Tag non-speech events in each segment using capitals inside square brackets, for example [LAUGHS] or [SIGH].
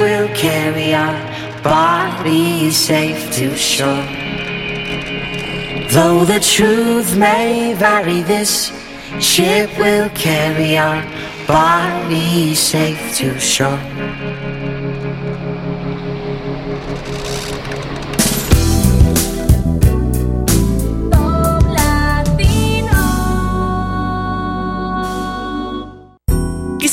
will carry our body safe to shore. Though the truth may vary, this ship will carry our body safe to shore.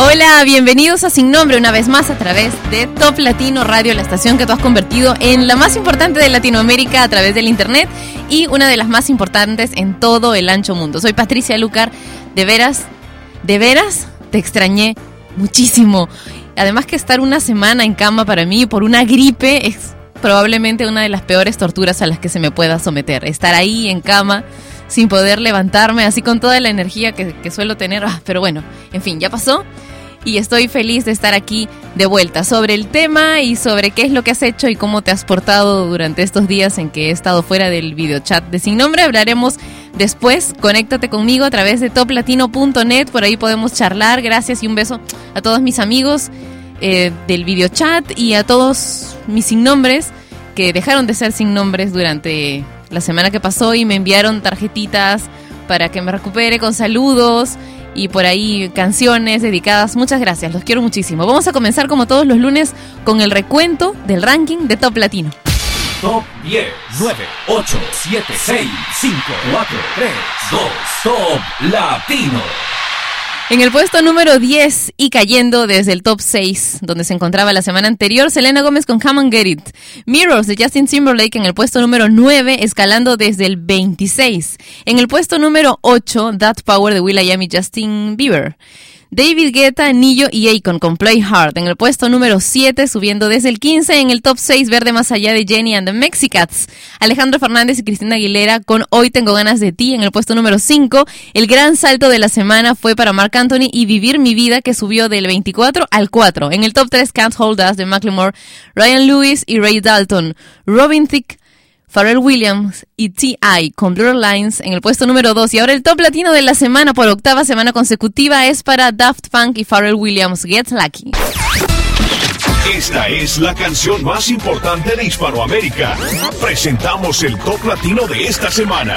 Hola, bienvenidos a Sin Nombre una vez más a través de Top Latino Radio, la estación que tú has convertido en la más importante de Latinoamérica a través del Internet y una de las más importantes en todo el ancho mundo. Soy Patricia Lucar, de veras, de veras, te extrañé muchísimo. Además que estar una semana en cama para mí por una gripe es probablemente una de las peores torturas a las que se me pueda someter. Estar ahí en cama sin poder levantarme, así con toda la energía que, que suelo tener. Ah, pero bueno, en fin, ya pasó y estoy feliz de estar aquí de vuelta sobre el tema y sobre qué es lo que has hecho y cómo te has portado durante estos días en que he estado fuera del videochat de Sin Nombre. Hablaremos después. Conéctate conmigo a través de toplatino.net, por ahí podemos charlar. Gracias y un beso a todos mis amigos eh, del videochat y a todos mis sin nombres que dejaron de ser sin nombres durante la semana que pasó y me enviaron tarjetitas para que me recupere con saludos y por ahí canciones dedicadas. Muchas gracias, los quiero muchísimo. Vamos a comenzar como todos los lunes con el recuento del ranking de Top Latino. Top 10, 9, 8, 7, 6, 5, 4, 3, 2, Top Latino. En el puesto número 10 y cayendo desde el top 6, donde se encontraba la semana anterior, Selena Gómez con Come on Get It. Mirrors de Justin Timberlake en el puesto número 9, escalando desde el 26. En el puesto número 8, That Power de Will.i.am y Justin Bieber. David Guetta, Nillo y Akon con Play Hard en el puesto número 7, subiendo desde el 15 en el top 6 verde más allá de Jenny and the Mexicats. Alejandro Fernández y Cristina Aguilera con Hoy tengo ganas de ti en el puesto número 5. El gran salto de la semana fue para Mark Anthony y Vivir mi vida que subió del 24 al 4. En el top 3 Can't Hold Us de Macklemore, Ryan Lewis y Ray Dalton. Robin Thicke Pharrell Williams y T.I. con Blur Lines en el puesto número 2. Y ahora el top latino de la semana por octava semana consecutiva es para Daft Punk y Pharrell Williams, Get Lucky. Esta es la canción más importante de Hispanoamérica. Presentamos el top latino de esta semana.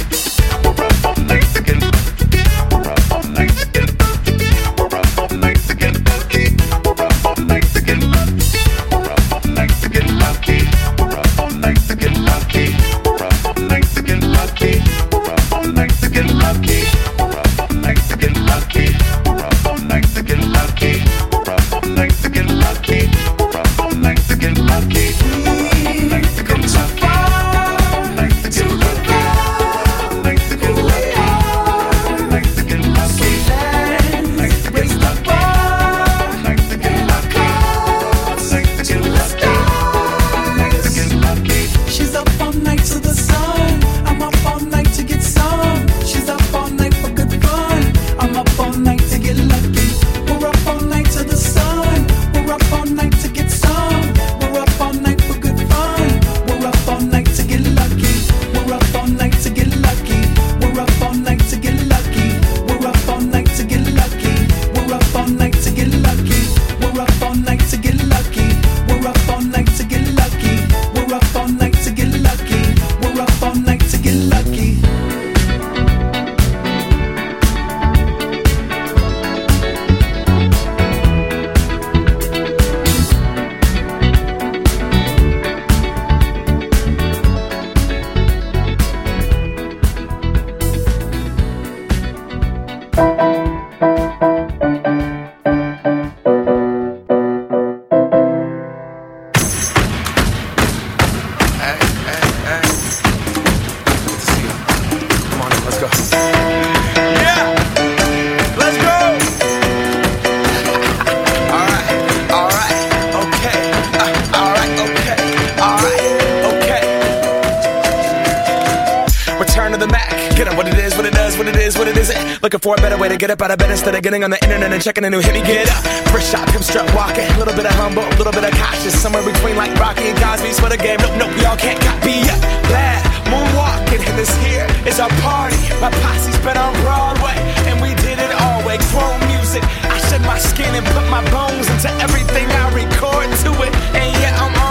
Get up out of bed instead of getting on the internet and checking a new hit. Me get up. First shot, pimp strut walking. A little bit of humble, a little bit of cautious. Somewhere between like Rocky and Cosby's for the game. Nope, nope, y'all can't copy up. Bad moonwalking, and this here is our party. My posse's been on Broadway, and we did it all way. Chrome music. I shed my skin and put my bones into everything I record to it. And yeah, I'm on.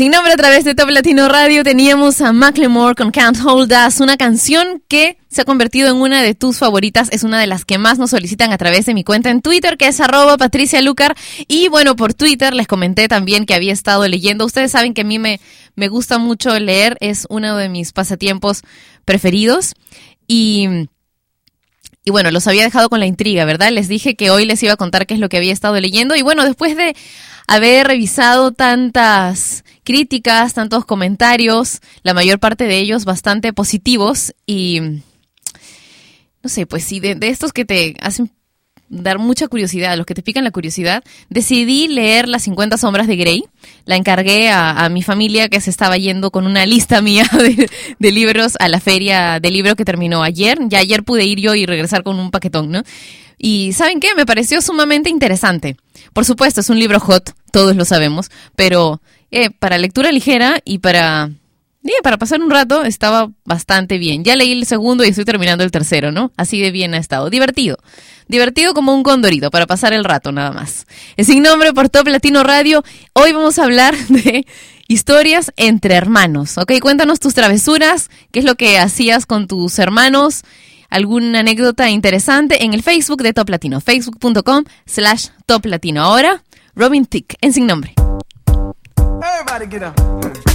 Sin nombre a través de Top Latino Radio teníamos a Macklemore con Can't Hold Us, una canción que se ha convertido en una de tus favoritas, es una de las que más nos solicitan a través de mi cuenta en Twitter, que es arroba Patricia Lucar. Y bueno, por Twitter les comenté también que había estado leyendo. Ustedes saben que a mí me, me gusta mucho leer, es uno de mis pasatiempos preferidos. Y... Y bueno, los había dejado con la intriga, ¿verdad? Les dije que hoy les iba a contar qué es lo que había estado leyendo. Y bueno, después de haber revisado tantas críticas, tantos comentarios, la mayor parte de ellos bastante positivos y no sé, pues sí, de, estos que te hacen dar mucha curiosidad, los que te pican la curiosidad, decidí leer Las 50 sombras de Grey. La encargué a, a mi familia que se estaba yendo con una lista [LAUGHS] mía de, de libros a la feria de libro que terminó ayer. Ya ayer pude ir yo y regresar con un paquetón, ¿no? Y ¿saben qué? Me pareció sumamente interesante. Por supuesto, es un libro hot, todos lo sabemos, pero eh, para lectura ligera y para Para pasar un rato estaba bastante bien. Ya leí el segundo y estoy terminando el tercero, ¿no? Así de bien ha estado. Divertido. Divertido como un condorito, para pasar el rato nada más. Es sin nombre por Top Latino Radio. Hoy vamos a hablar [LAUGHS] de historias entre hermanos, ¿ok? Cuéntanos tus travesuras, qué es lo que hacías con tus hermanos, alguna anécdota interesante en el Facebook de Top Latino, facebook.com slash Top Latino. Ahora, Robin Thicke, en sin nombre. Everybody get up.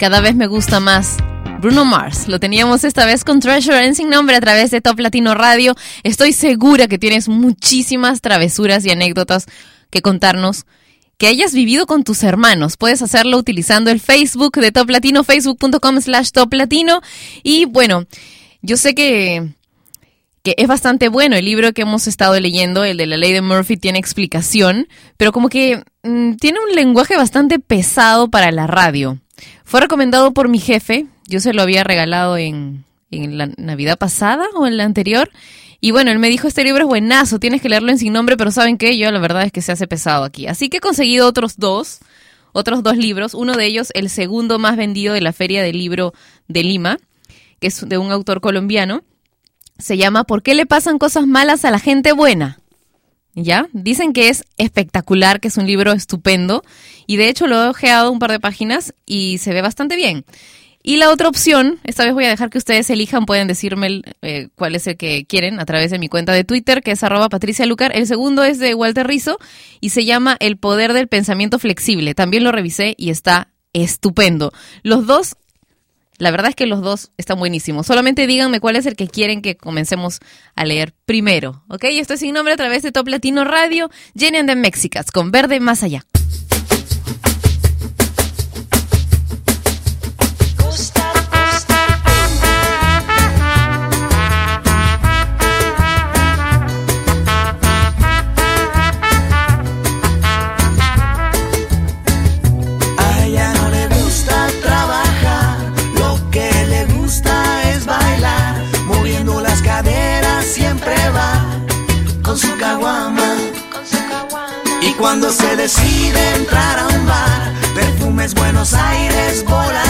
Cada vez me gusta más. Bruno Mars. Lo teníamos esta vez con Treasure en Sin Nombre a través de Top Latino Radio. Estoy segura que tienes muchísimas travesuras y anécdotas que contarnos que hayas vivido con tus hermanos. Puedes hacerlo utilizando el Facebook de Top Latino, facebook.com slash Top Latino. Y bueno, yo sé que, que es bastante bueno el libro que hemos estado leyendo, el de la ley de Murphy tiene explicación, pero como que mm, tiene un lenguaje bastante pesado para la radio. Fue recomendado por mi jefe, yo se lo había regalado en, en la Navidad pasada o en la anterior. Y bueno, él me dijo, este libro es buenazo, tienes que leerlo en sin nombre, pero ¿saben qué? Yo la verdad es que se hace pesado aquí. Así que he conseguido otros dos, otros dos libros. Uno de ellos, el segundo más vendido de la Feria del Libro de Lima, que es de un autor colombiano. Se llama ¿Por qué le pasan cosas malas a la gente buena? ¿Ya? Dicen que es espectacular, que es un libro estupendo. Y de hecho lo he ojeado un par de páginas y se ve bastante bien. Y la otra opción, esta vez voy a dejar que ustedes elijan, pueden decirme eh, cuál es el que quieren a través de mi cuenta de Twitter, que es arroba Patricia Lucar. El segundo es de Walter Rizzo y se llama El poder del pensamiento flexible. También lo revisé y está estupendo. Los dos, la verdad es que los dos están buenísimos. Solamente díganme cuál es el que quieren que comencemos a leer primero. ¿Ok? Esto es sin nombre a través de Top Latino Radio, Jenny and the Mexicans, con Verde Más Allá. Cuando se decide entrar a un bar, perfumes Buenos Aires volarán.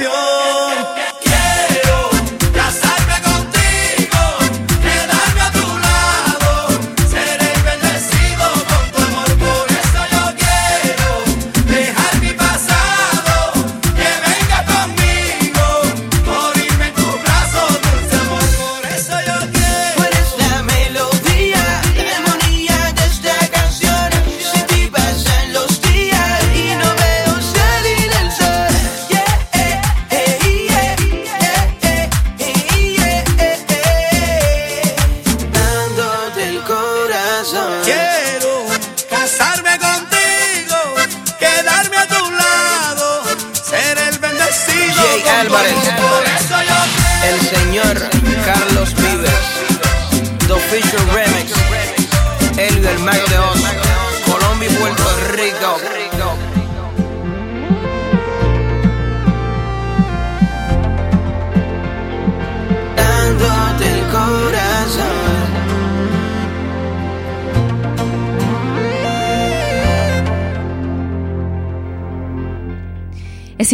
Canción.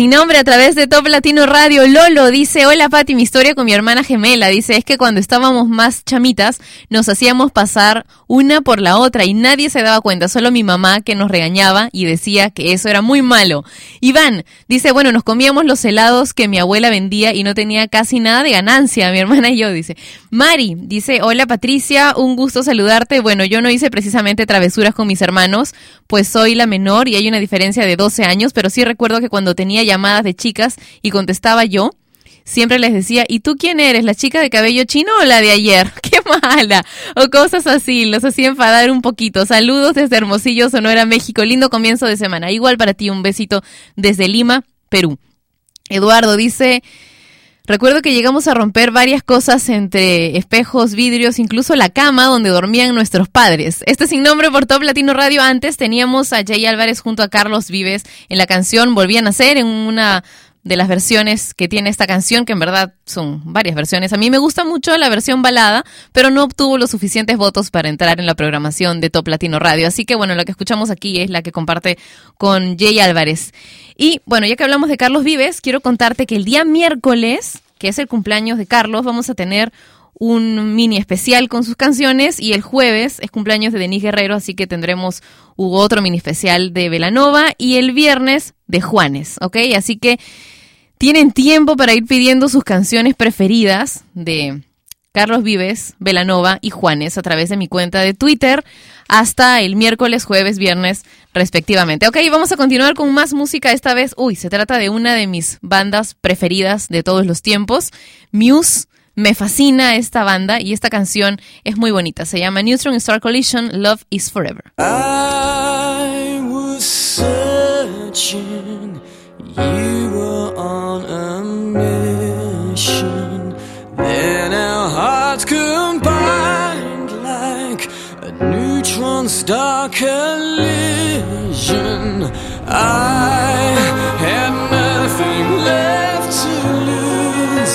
Sin nombre a través de Top Latino Radio. Lolo dice, hola Pati, mi historia con mi hermana gemela. Dice, es que cuando estábamos más chamitas nos hacíamos pasar una por la otra y nadie se daba cuenta, solo mi mamá que nos regañaba y decía que eso era muy malo. Iván dice, bueno, nos comíamos los helados que mi abuela vendía y no tenía casi nada de ganancia, [LAUGHS] mi hermana y yo, dice. Mari dice, hola Patricia, un gusto saludarte. Bueno, yo no hice precisamente travesuras con mis hermanos, pues soy la menor y hay una diferencia de 12 años, pero sí recuerdo que cuando tenía llamadas de chicas y contestaba yo, siempre les decía, ¿y tú quién eres? ¿La chica de cabello chino o la de ayer? [LAUGHS] ¡Qué mala! O cosas así, los hacía enfadar un poquito. Saludos desde Hermosillo, Sonora, México. Lindo comienzo de semana. Igual para ti, un besito desde Lima, Perú. Eduardo dice... Recuerdo que llegamos a romper varias cosas entre espejos, vidrios, incluso la cama donde dormían nuestros padres. Este sin nombre por Top Latino Radio. Antes teníamos a Jay Álvarez junto a Carlos Vives en la canción Volvían a ser en una de las versiones que tiene esta canción, que en verdad son varias versiones. A mí me gusta mucho la versión balada, pero no obtuvo los suficientes votos para entrar en la programación de Top Latino Radio. Así que bueno, lo que escuchamos aquí es la que comparte con Jay Álvarez. Y bueno, ya que hablamos de Carlos Vives, quiero contarte que el día miércoles, que es el cumpleaños de Carlos, vamos a tener un mini especial con sus canciones y el jueves es cumpleaños de Denise Guerrero, así que tendremos otro mini especial de Velanova y el viernes de Juanes, ¿ok? Así que tienen tiempo para ir pidiendo sus canciones preferidas de Carlos Vives, Velanova y Juanes a través de mi cuenta de Twitter hasta el miércoles, jueves, viernes respectivamente. Ok, vamos a continuar con más música esta vez. Uy, se trata de una de mis bandas preferidas de todos los tiempos, Muse. Me fascina esta banda y esta canción es muy bonita. Se llama Neutron Star Collision, Love is Forever. I was searching, you were on a mission. Then our hearts combined like a neutron star collision. I had nothing left to lose.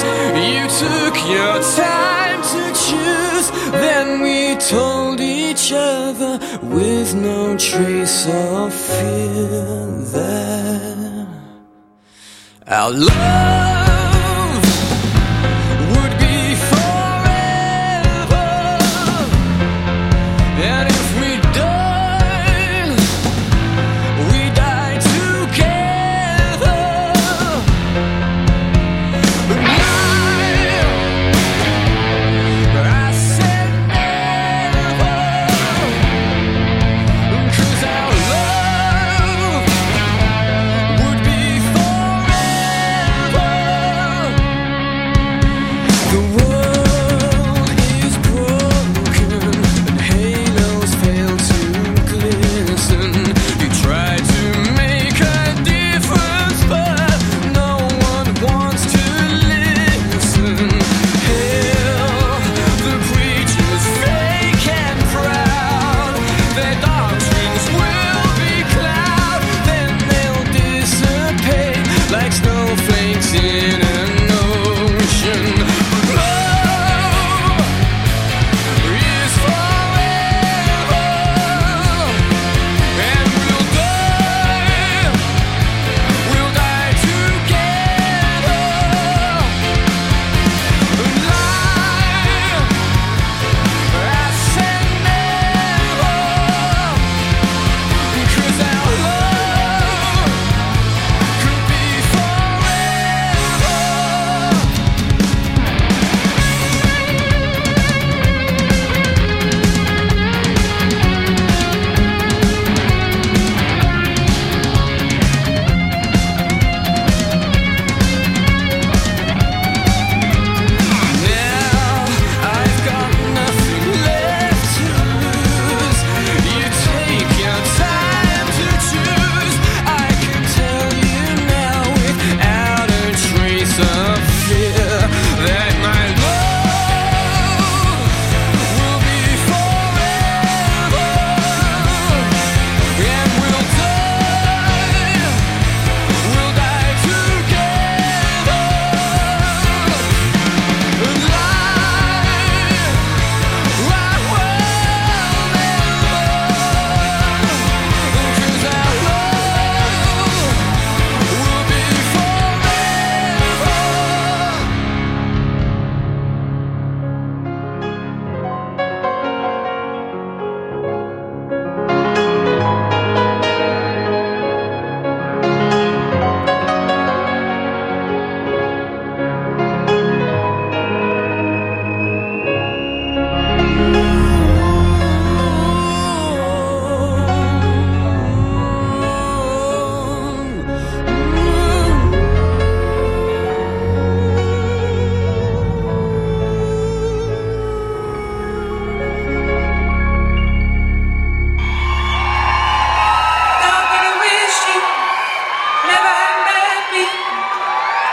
You took your time to choose. Then we told each other with no trace of fear that our love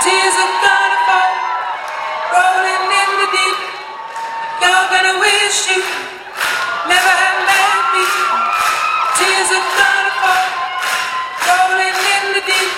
Tears are gonna fall, rolling in the deep. You're gonna wish you never had met me. Tears are gonna fall, rolling in the deep.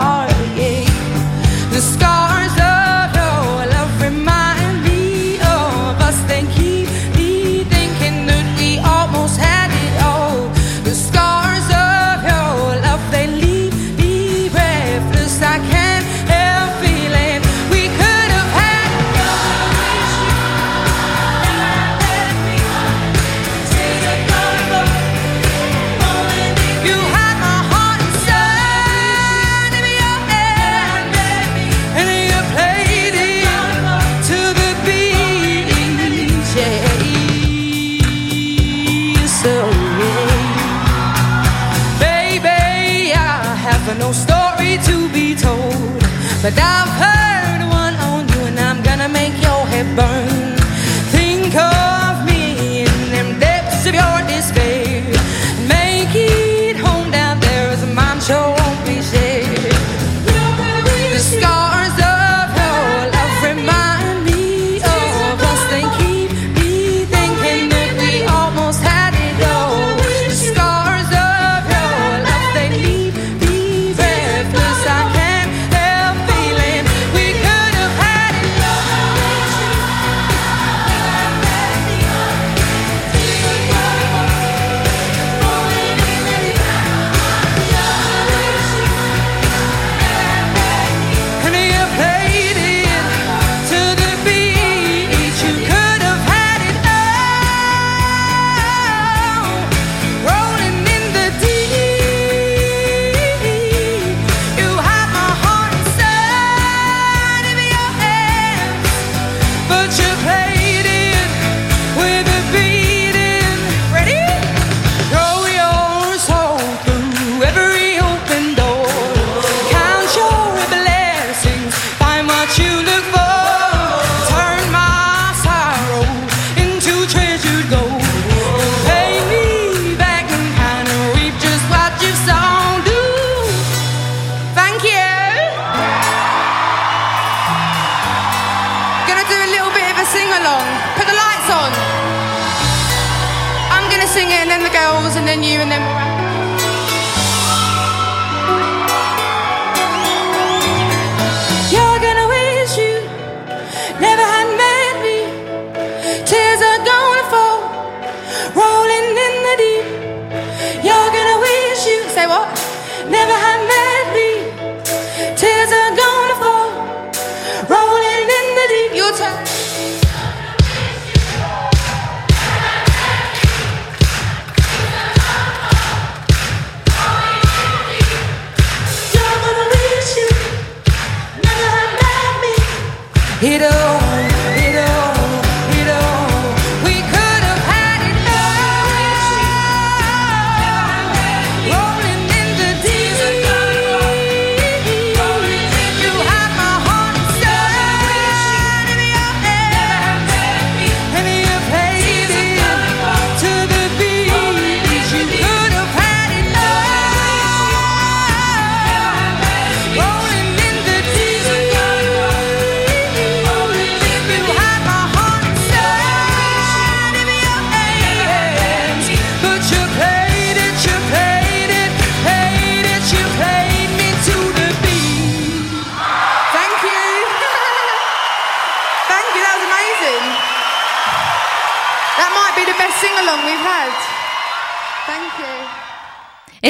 sing along. Put the lights on. I'm going to sing it, and then the girls, and then you, and then we'll Hit up.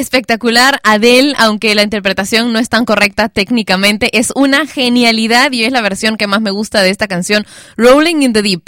Espectacular, Adele, aunque la interpretación no es tan correcta técnicamente, es una genialidad y es la versión que más me gusta de esta canción, Rolling in the Deep.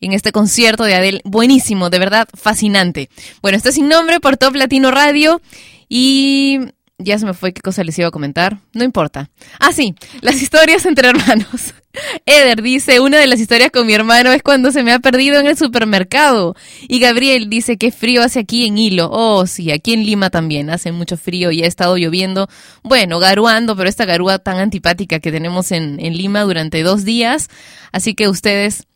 En este concierto de Adele, buenísimo, de verdad fascinante. Bueno, esto es sin nombre por Top Latino Radio y ya se me fue qué cosa les iba a comentar. No importa. Ah, sí, las historias entre hermanos. [LAUGHS] Eder dice, una de las historias con mi hermano es cuando se me ha perdido en el supermercado. Y Gabriel dice, qué frío hace aquí en Hilo. Oh, sí, aquí en Lima también hace mucho frío y ha estado lloviendo. Bueno, garuando, pero esta garúa tan antipática que tenemos en, en Lima durante dos días. Así que ustedes,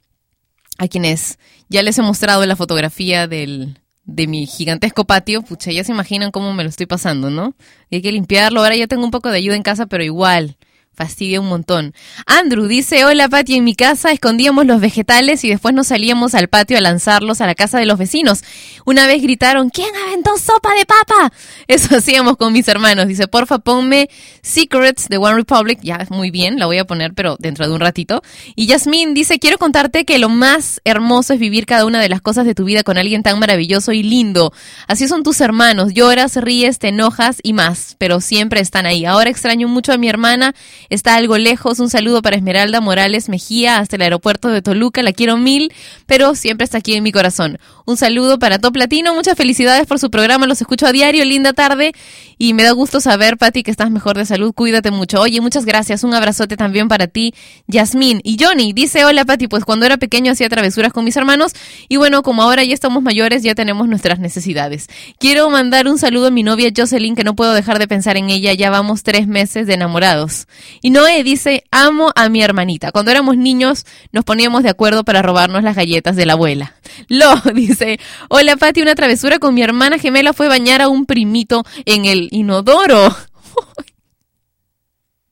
a quienes ya les he mostrado la fotografía del, de mi gigantesco patio, pucha, ya se imaginan cómo me lo estoy pasando, ¿no? Y hay que limpiarlo. Ahora ya tengo un poco de ayuda en casa, pero igual. Fastidia un montón. Andrew dice, hola Pati, en mi casa escondíamos los vegetales y después nos salíamos al patio a lanzarlos a la casa de los vecinos. Una vez gritaron, ¿quién aventó sopa de papa? Eso [LAUGHS] hacíamos con mis hermanos. Dice, porfa, ponme Secrets de One Republic. Ya, muy bien, la voy a poner, pero dentro de un ratito. Y Yasmín dice, quiero contarte que lo más hermoso es vivir cada una de las cosas de tu vida con alguien tan maravilloso y lindo. Así son tus hermanos. Lloras, ríes, te enojas y más, pero siempre están ahí. Ahora extraño mucho a mi hermana está algo lejos. Un saludo para Esmeralda Morales Mejía hasta el aeropuerto de Toluca. La quiero mil, pero siempre está aquí en mi corazón. Un saludo para Top Latino. Muchas felicidades por su programa. Los escucho a diario. Linda tarde. Y me da gusto saber, Pati, que estás mejor de salud. Cuídate mucho. Oye, muchas gracias. Un abrazote también para ti, Yasmín. Y Johnny dice, hola, Pati. Pues cuando era pequeño hacía travesuras con mis hermanos. Y bueno, como ahora ya estamos mayores, ya tenemos nuestras necesidades. Quiero mandar un saludo a mi novia Jocelyn, que no puedo dejar de pensar en ella. Ya vamos tres meses de enamorados. Y Noé dice, amo a mi hermanita. Cuando éramos niños nos poníamos de acuerdo para robarnos las galletas de la abuela. Lo [LAUGHS] dice, hola Pati, una travesura con mi hermana gemela fue bañar a un primito en el inodoro.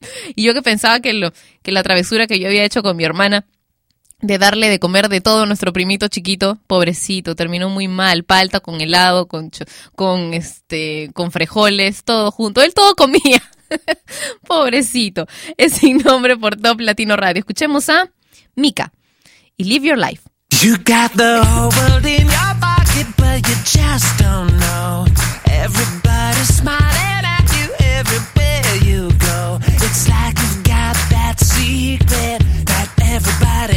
[LAUGHS] y yo que pensaba que, lo, que la travesura que yo había hecho con mi hermana de darle de comer de todo a nuestro primito chiquito, pobrecito, terminó muy mal, palta con helado, con, con este, con frijoles, todo junto. Él todo comía. [LAUGHS] pobrecito. Es sin nombre por Top Latino Radio. Escuchemos a Mika y Live Your Life. You got the whole world in your pocket, but you just don't know. Everybody's smiling at you everywhere you go. It's like you've got that secret that everybody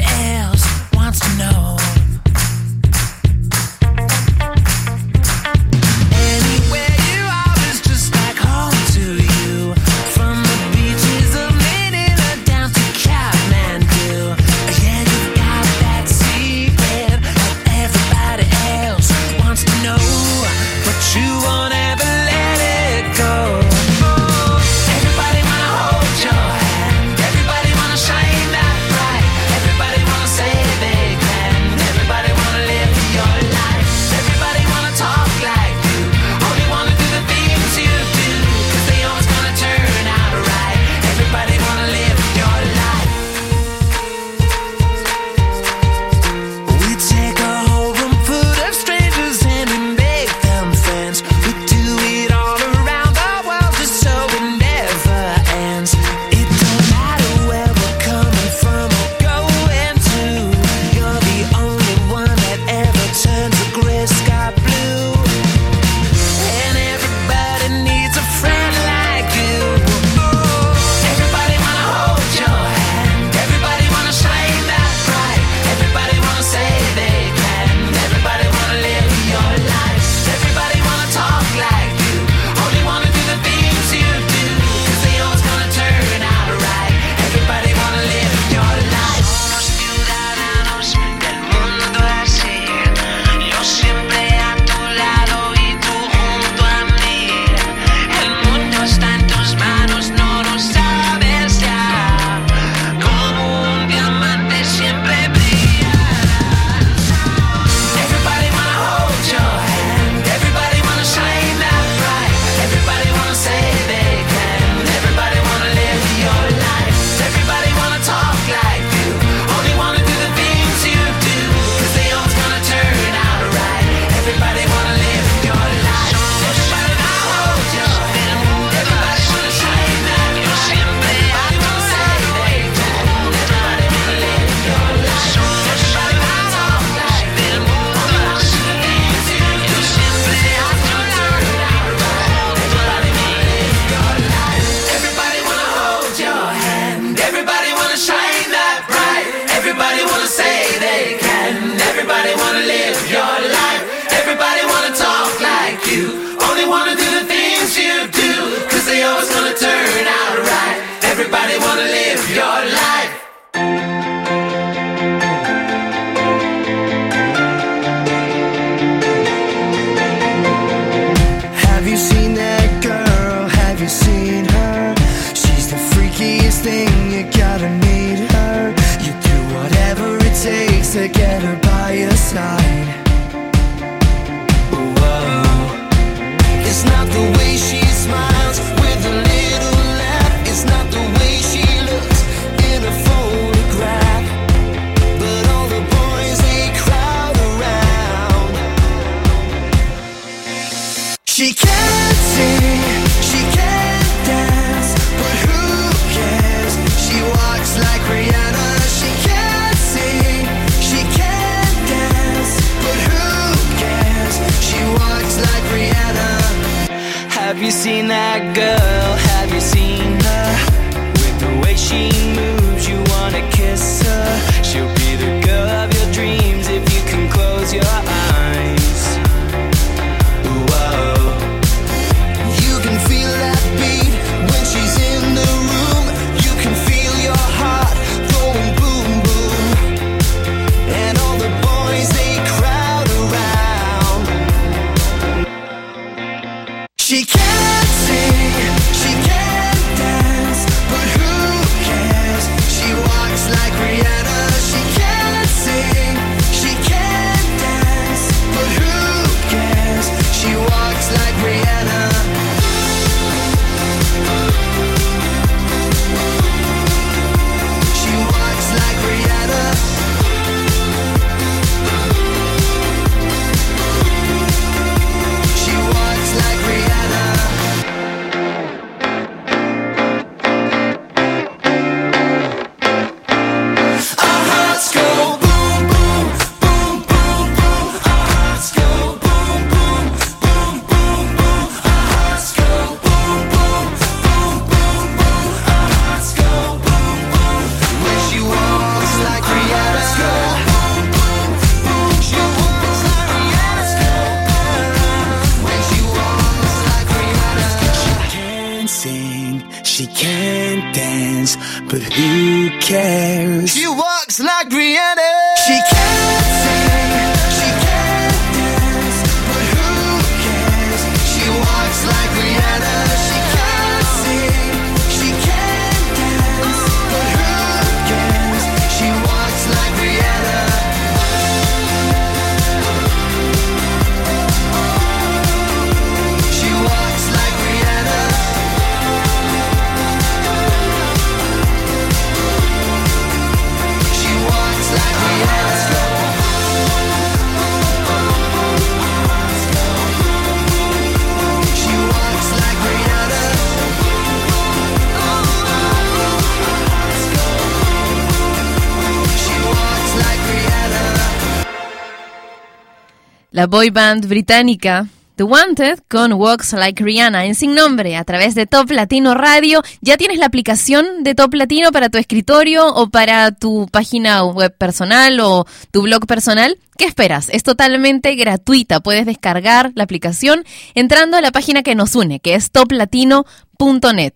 La boy band británica The Wanted con Walks Like Rihanna en sin nombre a través de Top Latino Radio. ¿Ya tienes la aplicación de Top Latino para tu escritorio o para tu página web personal o tu blog personal? ¿Qué esperas? Es totalmente gratuita. Puedes descargar la aplicación entrando a la página que nos une, que es toplatino.net.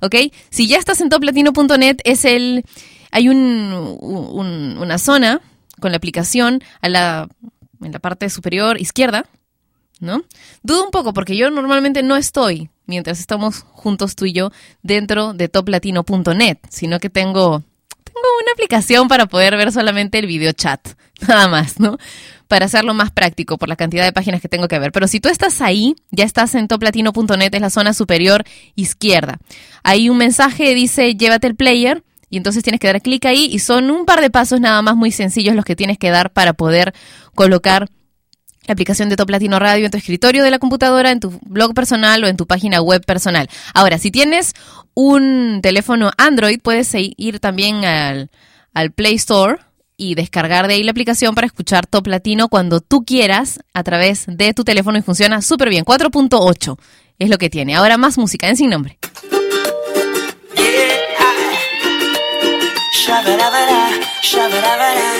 ¿Ok? Si ya estás en toplatino.net, es el. Hay un, un- una zona con la aplicación a la, en la parte superior izquierda, ¿no? Dudo un poco porque yo normalmente no estoy, mientras estamos juntos tú y yo, dentro de toplatino.net, sino que tengo, tengo una aplicación para poder ver solamente el video chat, [LAUGHS] nada más, ¿no? Para hacerlo más práctico por la cantidad de páginas que tengo que ver. Pero si tú estás ahí, ya estás en toplatino.net, es la zona superior izquierda. Hay un mensaje dice llévate el player y entonces tienes que dar clic ahí y son un par de pasos nada más muy sencillos los que tienes que dar para poder colocar la aplicación de Top Latino Radio en tu escritorio de la computadora, en tu blog personal o en tu página web personal. Ahora, si tienes un teléfono Android, puedes ir también al, al Play Store y descargar de ahí la aplicación para escuchar Top Latino cuando tú quieras a través de tu teléfono y funciona súper bien. 4.8 es lo que tiene. Ahora más música en sin nombre. Shabarabara, shabarabara.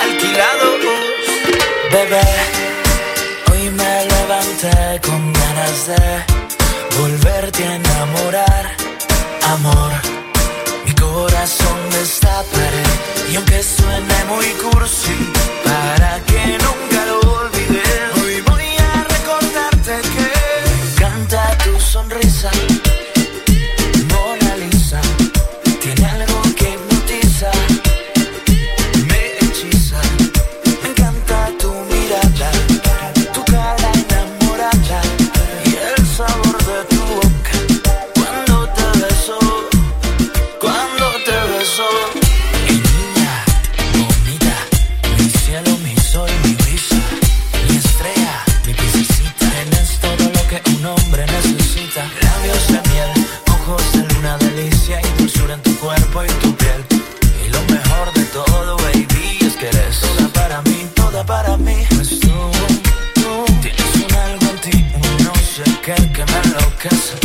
Alquilados, bebé. Hoy me levanté con ganas de volverte a enamorar, amor. Mi corazón destaparé y aunque suene muy cursi, para que nunca para mí. Pues tú, tú tienes un algo en ti, no sé qué que me enloquece.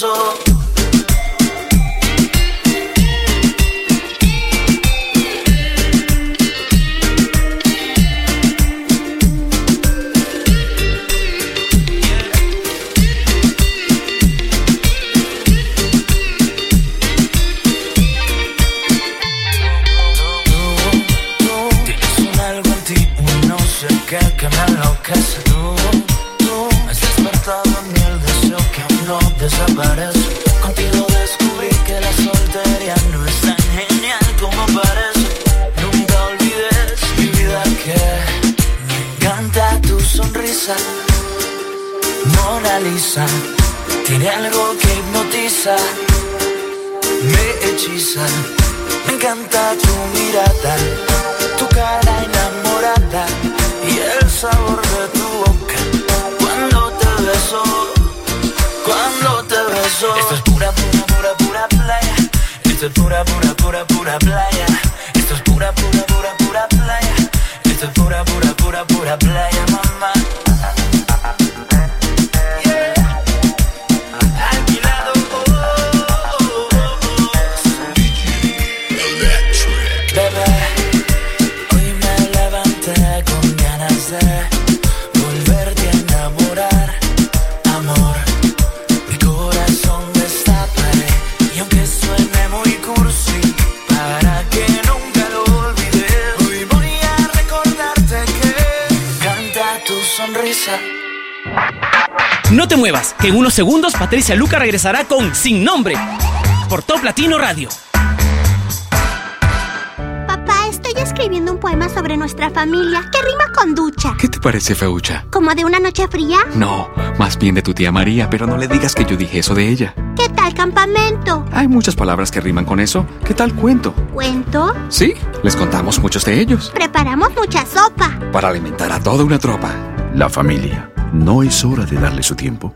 Te sonrisa. Mona tiene algo que hipnotiza, me hechiza. Me encanta tu mirada, tu cara enamorada y el sabor de tu boca. Cuando te beso, cuando te beso. Esto es pura, pura, pura, pura playa. Esto es pura, pura, pura, pura playa. Esto es pura, pura, pura, pura playa. Esto es pura, pura, pura, pura playa, No te muevas, que en unos segundos Patricia Luca regresará con Sin Nombre por Top Latino Radio. Papá, estoy escribiendo un poema sobre nuestra familia que rima con ducha. ¿Qué te parece, Feucha? ¿Como de una noche fría? No, más bien de tu tía María, pero no le digas que yo dije eso de ella. ¿Qué tal campamento? Hay muchas palabras que riman con eso. ¿Qué tal cuento? ¿Cuento? Sí, les contamos muchos de ellos. Preparamos mucha sopa. Para alimentar a toda una tropa. La familia. ¿No es hora de darle su tiempo?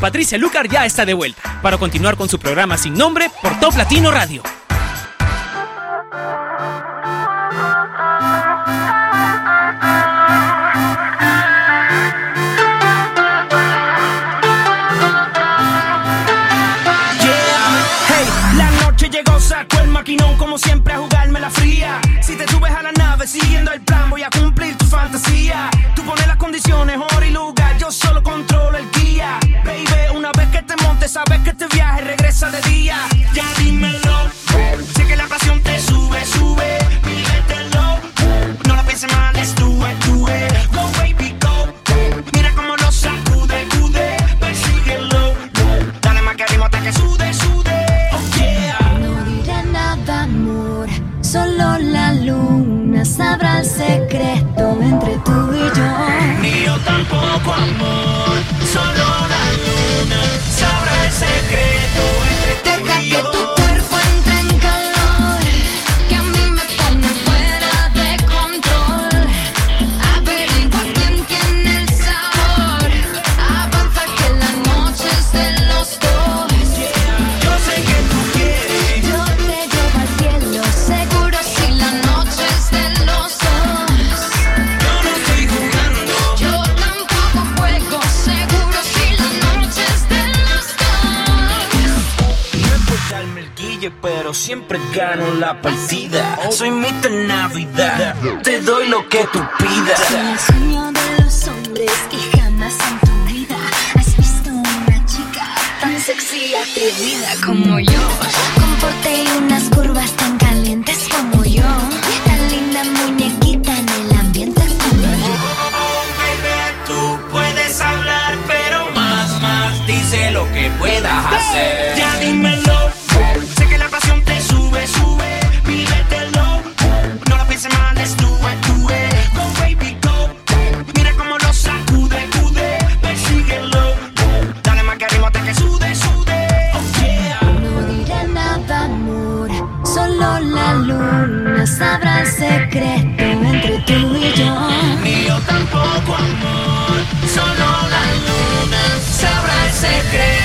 Patricia Lucar ya está de vuelta para continuar con su programa Sin Nombre por Top Latino Radio. Maquinón como siempre a jugarme la fría. Si te subes a la nave siguiendo el plan, voy a cumplir tu fantasía. Tú pones las condiciones, hora y lugar, yo solo controlo el guía. Baby, una vez que te montes, sabes que este viaje regresa de día. Ya dímelo, sé que la pasión te sube, sube, vívetelo. No la pienses mal, estuve, estuve. Go baby, go. Mira sabrá el secreto entre tú y yo. Ni yo tampoco, amor. pero siempre gano la partida. Soy Mr. Navidad, te doy lo que tú pidas. Soy el sueño de los hombres y jamás en tu vida has visto una chica tan sexy y atrevida como yo. Con porte y unas curvas tan calientes como yo. Tan linda muñequita en el ambiente como. Oh, baby, tú puedes hablar, pero más, más, dice lo que puedas hacer. Ya dime secreto entre tú y yo. Ni yo tampoco, amor. Solo la luna sabrá el secreto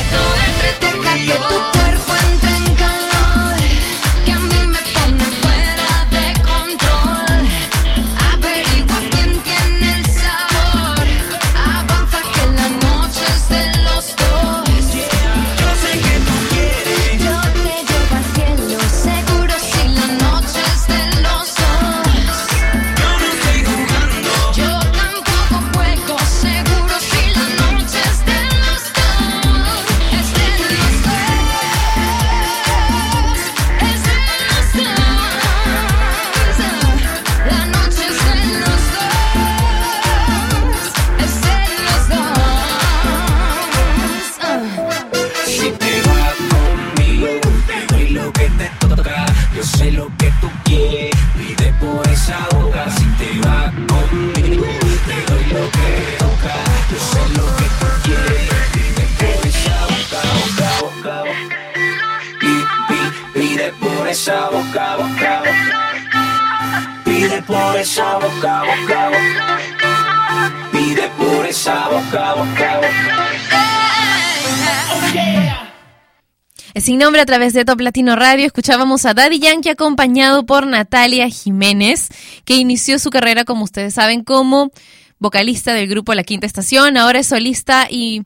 Sin nombre a través de Top Latino Radio escuchábamos a Daddy Yankee acompañado por Natalia Jiménez, que inició su carrera, como ustedes saben, como vocalista del grupo La Quinta Estación, ahora es solista y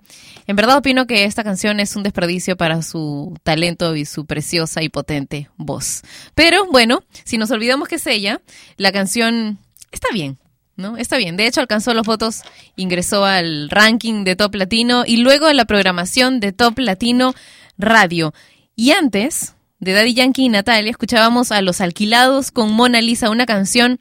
en verdad opino que esta canción es un desperdicio para su talento y su preciosa y potente voz. Pero bueno, si nos olvidamos que es ella, la canción está bien. ¿No? Está bien. De hecho, alcanzó los votos, ingresó al ranking de Top Latino y luego a la programación de Top Latino Radio. Y antes de Daddy Yankee y Natalia, escuchábamos a Los Alquilados con Mona Lisa, una canción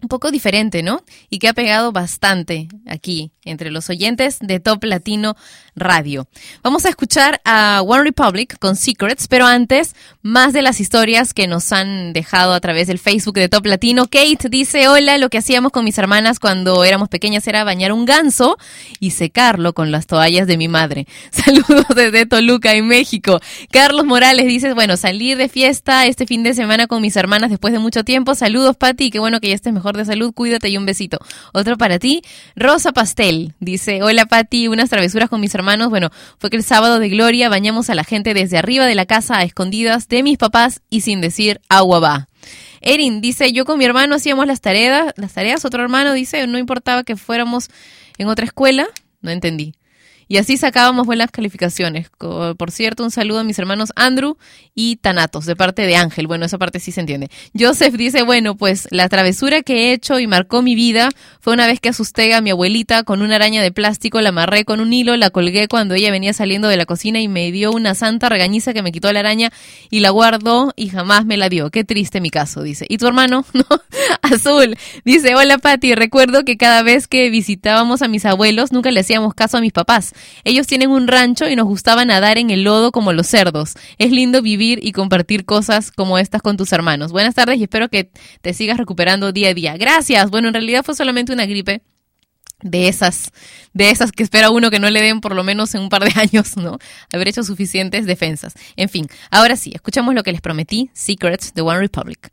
un poco diferente, ¿no? Y que ha pegado bastante aquí entre los oyentes de Top Latino Radio. Vamos a escuchar a One Republic con Secrets, pero antes, más de las historias que nos han dejado a través del Facebook de Top Latino. Kate dice, hola, lo que hacíamos con mis hermanas cuando éramos pequeñas era bañar un ganso y secarlo con las toallas de mi madre. [LAUGHS] Saludos desde Toluca, en México. Carlos Morales dice, bueno, salir de fiesta este fin de semana con mis hermanas después de mucho tiempo. Saludos, Pati, qué bueno que ya estés mejor de salud, cuídate y un besito. Otro para ti, Rosa Pastel, dice, hola Pati, unas travesuras con mis hermanos. Bueno, fue que el sábado de Gloria bañamos a la gente desde arriba de la casa a escondidas de mis papás y sin decir agua va. Erin dice, yo con mi hermano hacíamos las tareas, las tareas, otro hermano dice, no importaba que fuéramos en otra escuela, no entendí. Y así sacábamos buenas calificaciones. Por cierto, un saludo a mis hermanos Andrew y Tanatos, de parte de Ángel. Bueno, esa parte sí se entiende. Joseph dice, bueno, pues la travesura que he hecho y marcó mi vida fue una vez que asusté a mi abuelita con una araña de plástico, la amarré con un hilo, la colgué cuando ella venía saliendo de la cocina y me dio una santa regañiza que me quitó la araña y la guardó y jamás me la dio. Qué triste mi caso, dice. ¿Y tu hermano? [LAUGHS] No, Azul. Dice, hola Pati, recuerdo que cada vez que visitábamos a mis abuelos nunca le hacíamos caso a mis papás. Ellos tienen un rancho y nos gustaba nadar en el lodo como los cerdos. Es lindo vivir y compartir cosas como estas con tus hermanos. Buenas tardes y espero que te sigas recuperando día a día. Gracias. Bueno, en realidad fue solamente una gripe de esas, de esas que espera uno que no le den por lo menos en un par de [LAUGHS] años, ¿no? Haber hecho suficientes defensas. En fin, ahora sí, escuchamos lo que les prometí, Secrets de One Republic.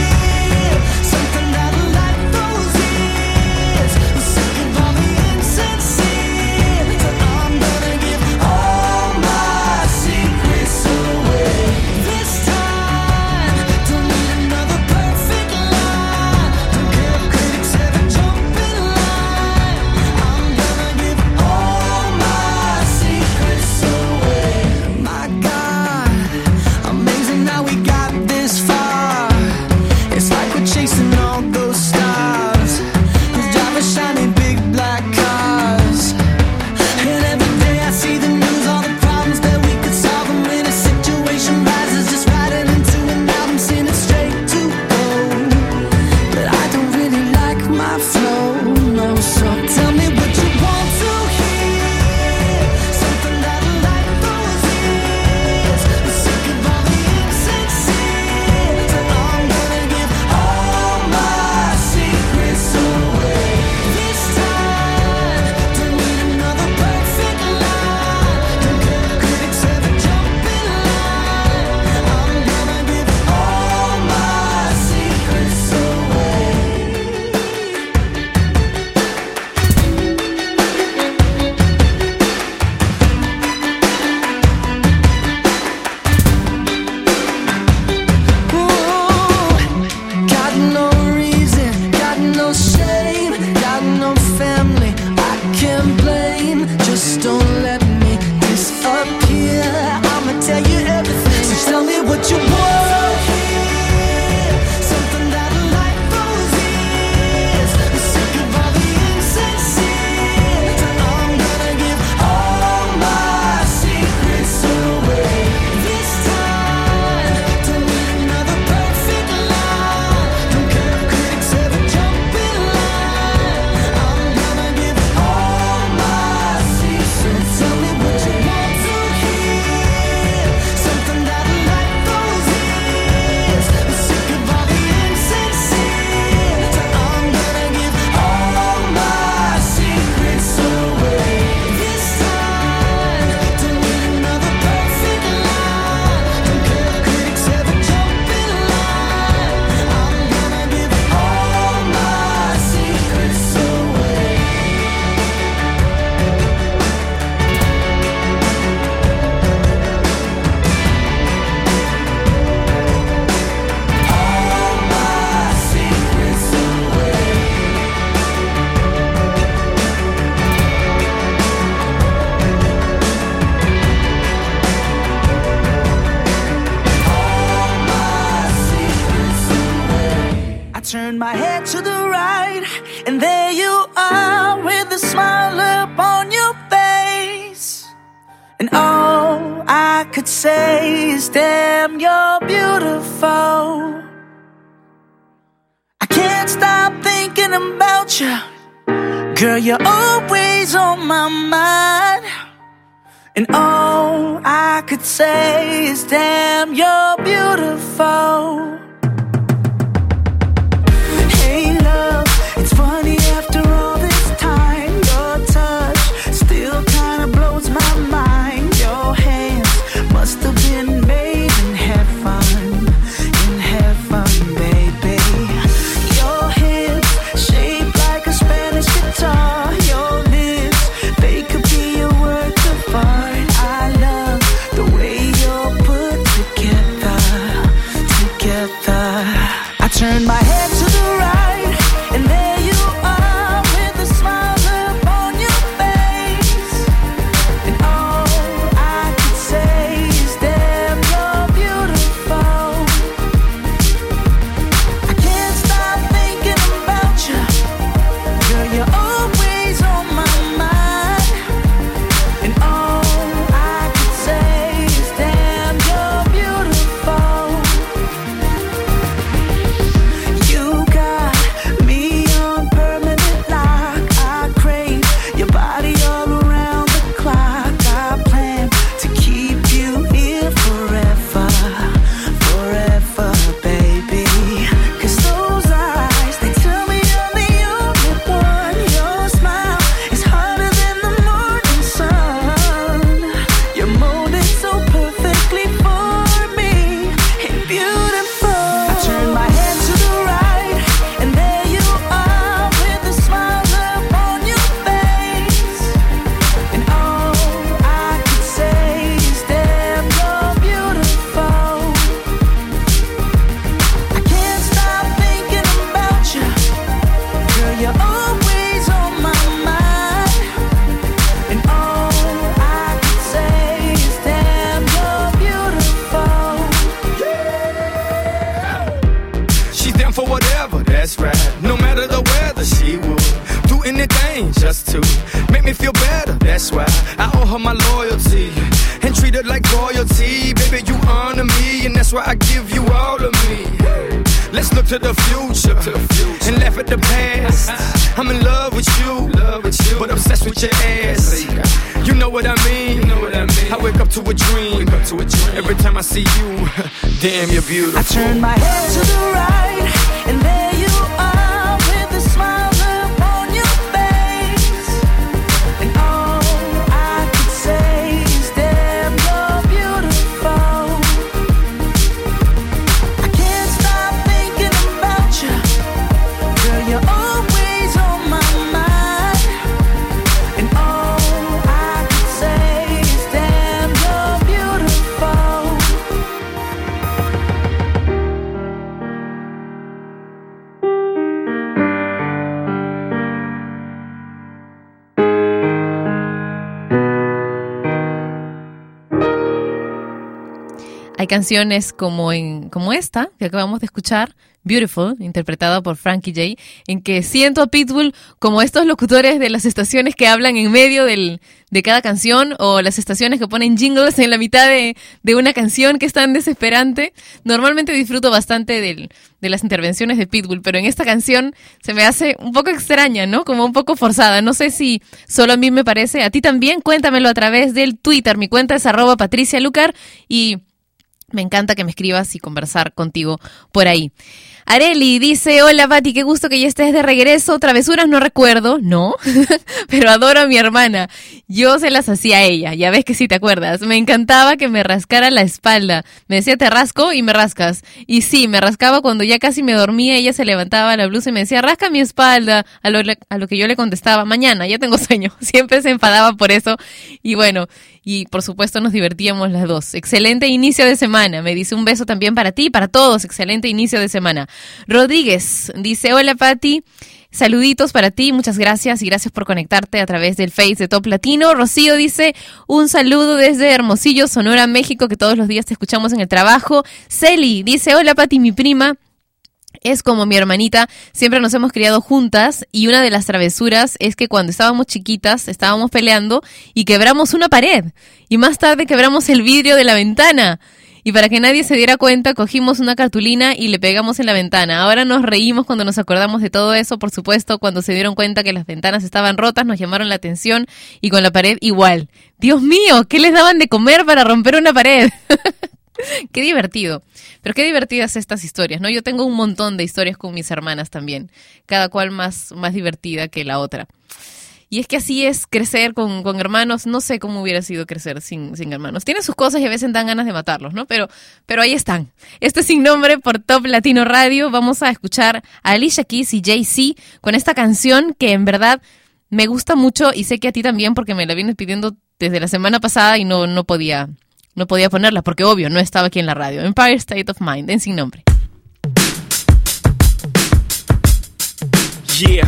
That's why I give you all of me. Let's look to the future, and laugh at the past. I'm in love with you, but obsessed with your ass. You know what I mean? I wake up to a dream. Every time I see you, [LAUGHS] damn, you're beautiful. I turn my head to the right, and there canciones como en como esta que acabamos de escuchar, Beautiful, interpretada por Frankie J, en que siento a Pitbull como estos locutores de las estaciones que hablan en medio del, de cada canción o las estaciones que ponen jingles en la mitad de, de una canción que es tan desesperante. Normalmente disfruto bastante del- de las intervenciones de Pitbull, pero en esta canción se me hace un poco extraña, ¿no? Como un poco forzada. No sé si solo a mí me parece. A ti también, cuéntamelo a través del Twitter. Mi cuenta es arroba Patricia Lucar y me encanta que me escribas y conversar contigo por ahí. Areli dice, hola Pati, qué gusto que ya estés de regreso. Travesuras no recuerdo, no, [LAUGHS] pero adoro a mi hermana. Yo se las hacía a ella, ya ves que sí te acuerdas. Me encantaba que me rascara la espalda. Me decía, te rasco y me rascas. Y sí, me rascaba cuando ya casi me dormía, ella se levantaba la blusa y me decía, rasca mi espalda. A lo, a lo que yo le contestaba, mañana, ya tengo sueño. [LAUGHS] Siempre se enfadaba por eso. Y bueno, y por supuesto nos divertíamos las dos. Excelente inicio de semana. Me dice un beso también para ti para todos. Excelente inicio de semana. Rodríguez dice, hola Patti. Saluditos para ti, muchas gracias y gracias por conectarte a través del Face de Top Latino. Rocío dice un saludo desde Hermosillo, Sonora, México, que todos los días te escuchamos en el trabajo. Celi dice, hola Pati, mi prima. es como mi hermanita, siempre nos hemos criado juntas y una de las travesuras es que cuando estábamos chiquitas estábamos peleando y quebramos una pared y más tarde quebramos el vidrio de la ventana. Y para que nadie se diera cuenta, cogimos una cartulina y le pegamos en la ventana. Ahora nos reímos cuando nos acordamos de todo eso. Por supuesto, cuando se dieron cuenta que las ventanas estaban rotas, nos llamaron la atención y con la pared igual. Dios mío, ¿qué les daban de comer para romper una pared? [LAUGHS] qué divertido. Pero qué divertidas estas historias, ¿no? Yo tengo un montón de historias con mis hermanas también, cada cual más, más divertida que la otra. Y es que así es crecer con, con hermanos. No sé cómo hubiera sido crecer sin, sin hermanos. Tienen sus cosas y a veces dan ganas de matarlos, ¿no? Pero, pero ahí están. Este es sin nombre por Top Latino Radio. Vamos a escuchar a Alicia Keys y Jay-Z con esta canción que en verdad me gusta mucho y sé que a ti también porque me la vienes pidiendo desde la semana pasada y no, no podía, no podía ponerla porque obvio no estaba aquí en la radio. Empire State of Mind, en sin nombre. Yeah,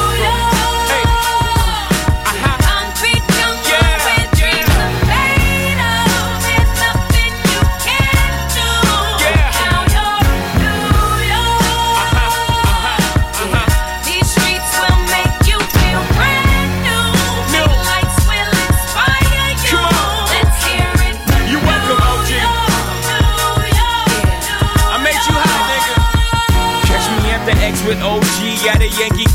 Yankee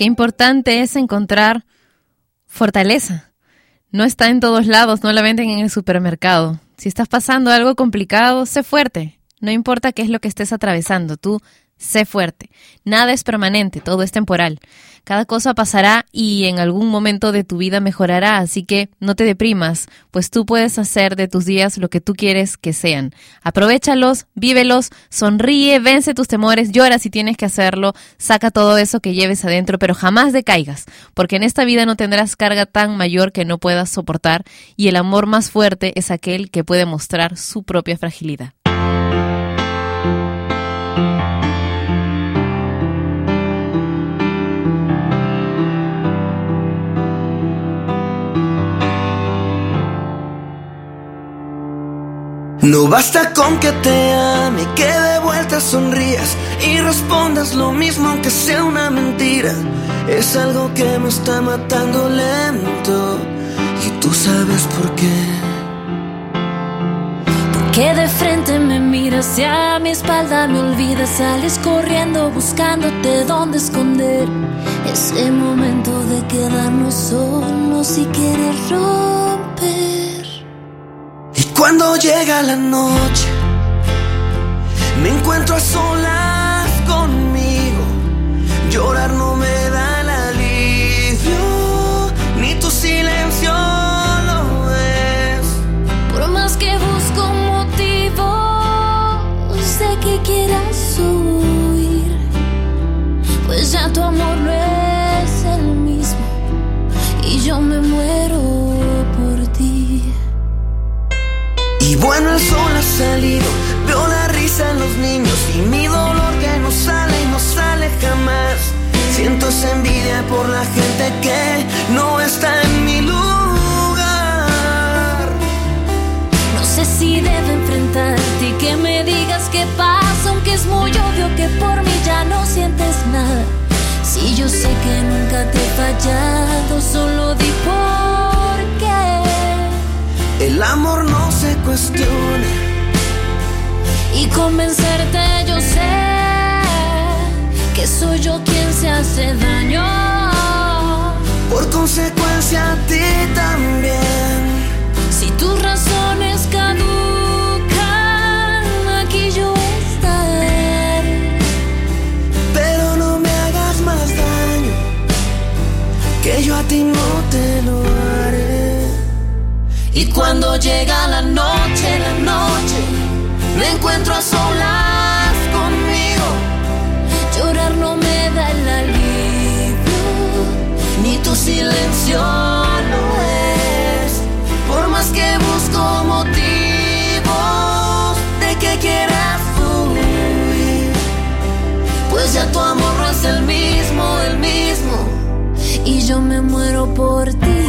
Qué importante es encontrar fortaleza. No está en todos lados, no la venden en el supermercado. Si estás pasando algo complicado, sé fuerte. No importa qué es lo que estés atravesando, tú sé fuerte. Nada es permanente, todo es temporal. Cada cosa pasará y en algún momento de tu vida mejorará, así que no te deprimas, pues tú puedes hacer de tus días lo que tú quieres que sean. Aprovechalos, vívelos, sonríe, vence tus temores, llora si tienes que hacerlo, saca todo eso que lleves adentro, pero jamás decaigas, porque en esta vida no tendrás carga tan mayor que no puedas soportar y el amor más fuerte es aquel que puede mostrar su propia fragilidad. No basta con que te ame, que de vuelta sonrías y respondas lo mismo aunque sea una mentira. Es algo que me está matando lento y tú sabes por qué. Que de frente me miras y a mi espalda me olvidas, sales corriendo buscándote dónde esconder. Ese momento de quedarnos solos y querer romper. Cuando llega la noche, me encuentro a solas conmigo. Llorar no me da el alivio, ni tu silencio lo es. Por más que busco motivos de que quieras huir, pues ya tu amor no bueno, el sol ha salido, veo la risa en los niños y mi dolor que no sale y no sale jamás. Siento esa envidia por la gente que no está en mi lugar. No sé si debo enfrentarte y que me digas qué pasa, aunque es muy obvio que por mí ya no sientes nada. Si yo sé que nunca te he fallado, solo di por qué. El amor no se cuestiona. Y convencerte yo sé que soy yo quien se hace daño. Por consecuencia a ti también. Si tus razones caducan, aquí yo estaré. Pero no me hagas más daño, que yo a ti no te lo. Y cuando llega la noche, la noche, me encuentro a solas conmigo. Llorar no me da el alivio, ni tu silencio lo es. Por más que busco motivos de que quieras huir, pues ya tu amor no es el mismo, el mismo. Y yo me muero por ti.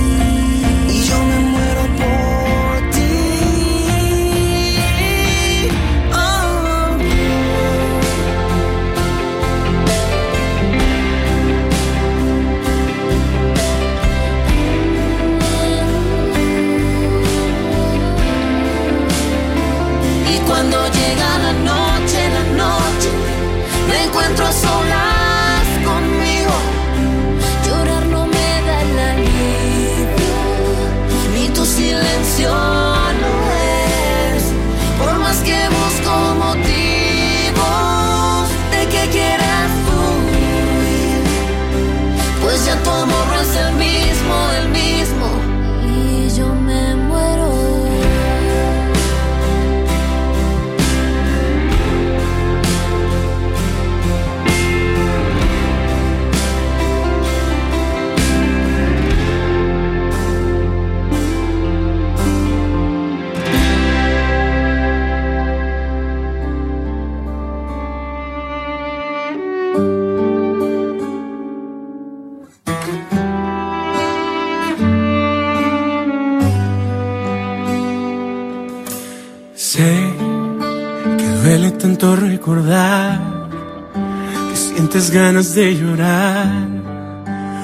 Ganas de llorar,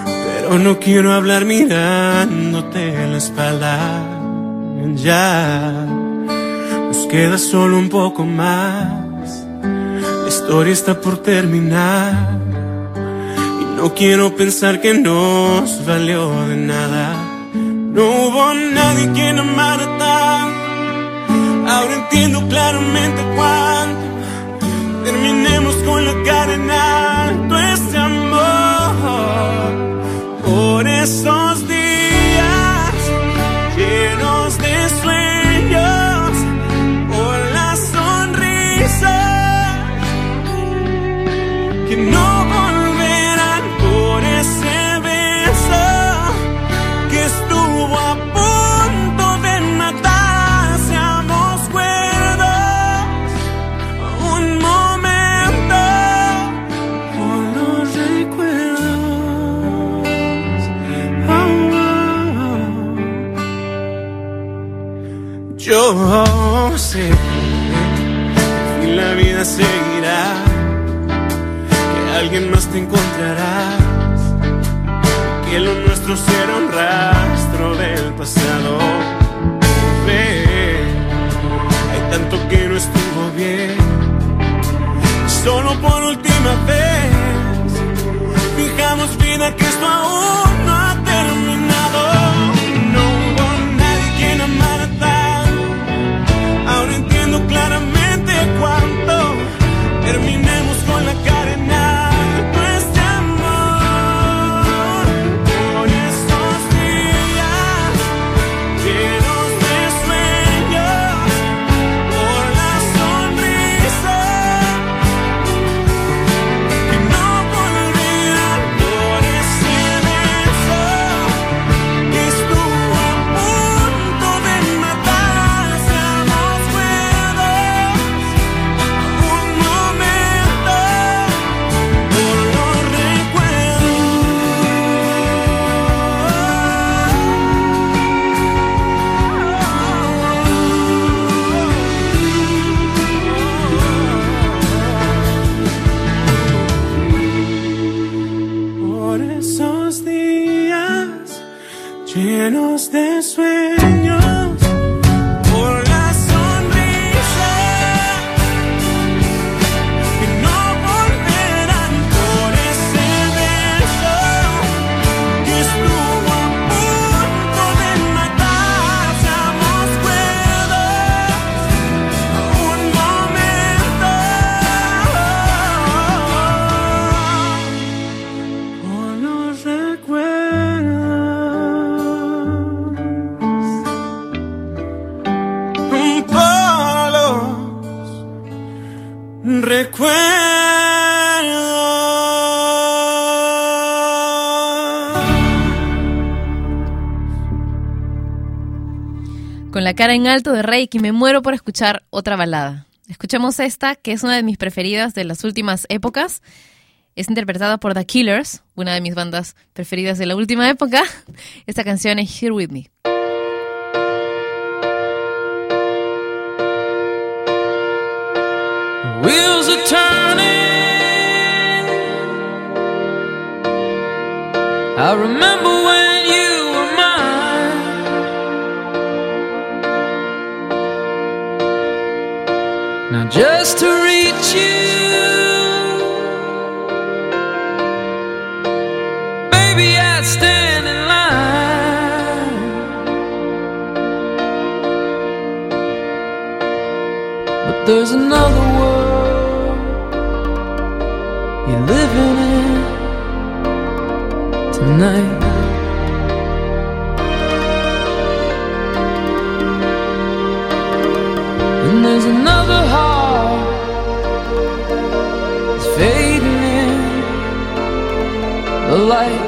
pero no quiero hablar mirándote la espalda. Ya nos queda solo un poco más. La historia está por terminar. Y no quiero pensar que nos valió de nada. No hubo nadie quien amara tanto. Ahora entiendo claramente cuánto. Terminemos con la cara por encontrarás, que lo nuestro será un rastro del pasado. Ve, hay tanto que no estuvo bien, solo por última vez, fijamos vida que esto aún no ha en alto de Reiki me muero por escuchar otra balada. Escuchemos esta, que es una de mis preferidas de las últimas épocas. Es interpretada por The Killers, una de mis bandas preferidas de la última época. [LAUGHS] Esta canción es Here With Me. Wheels are turning. I remember when just to reach you, baby, I'd stand in line. But there's another world you're living in tonight. And there's another heart light.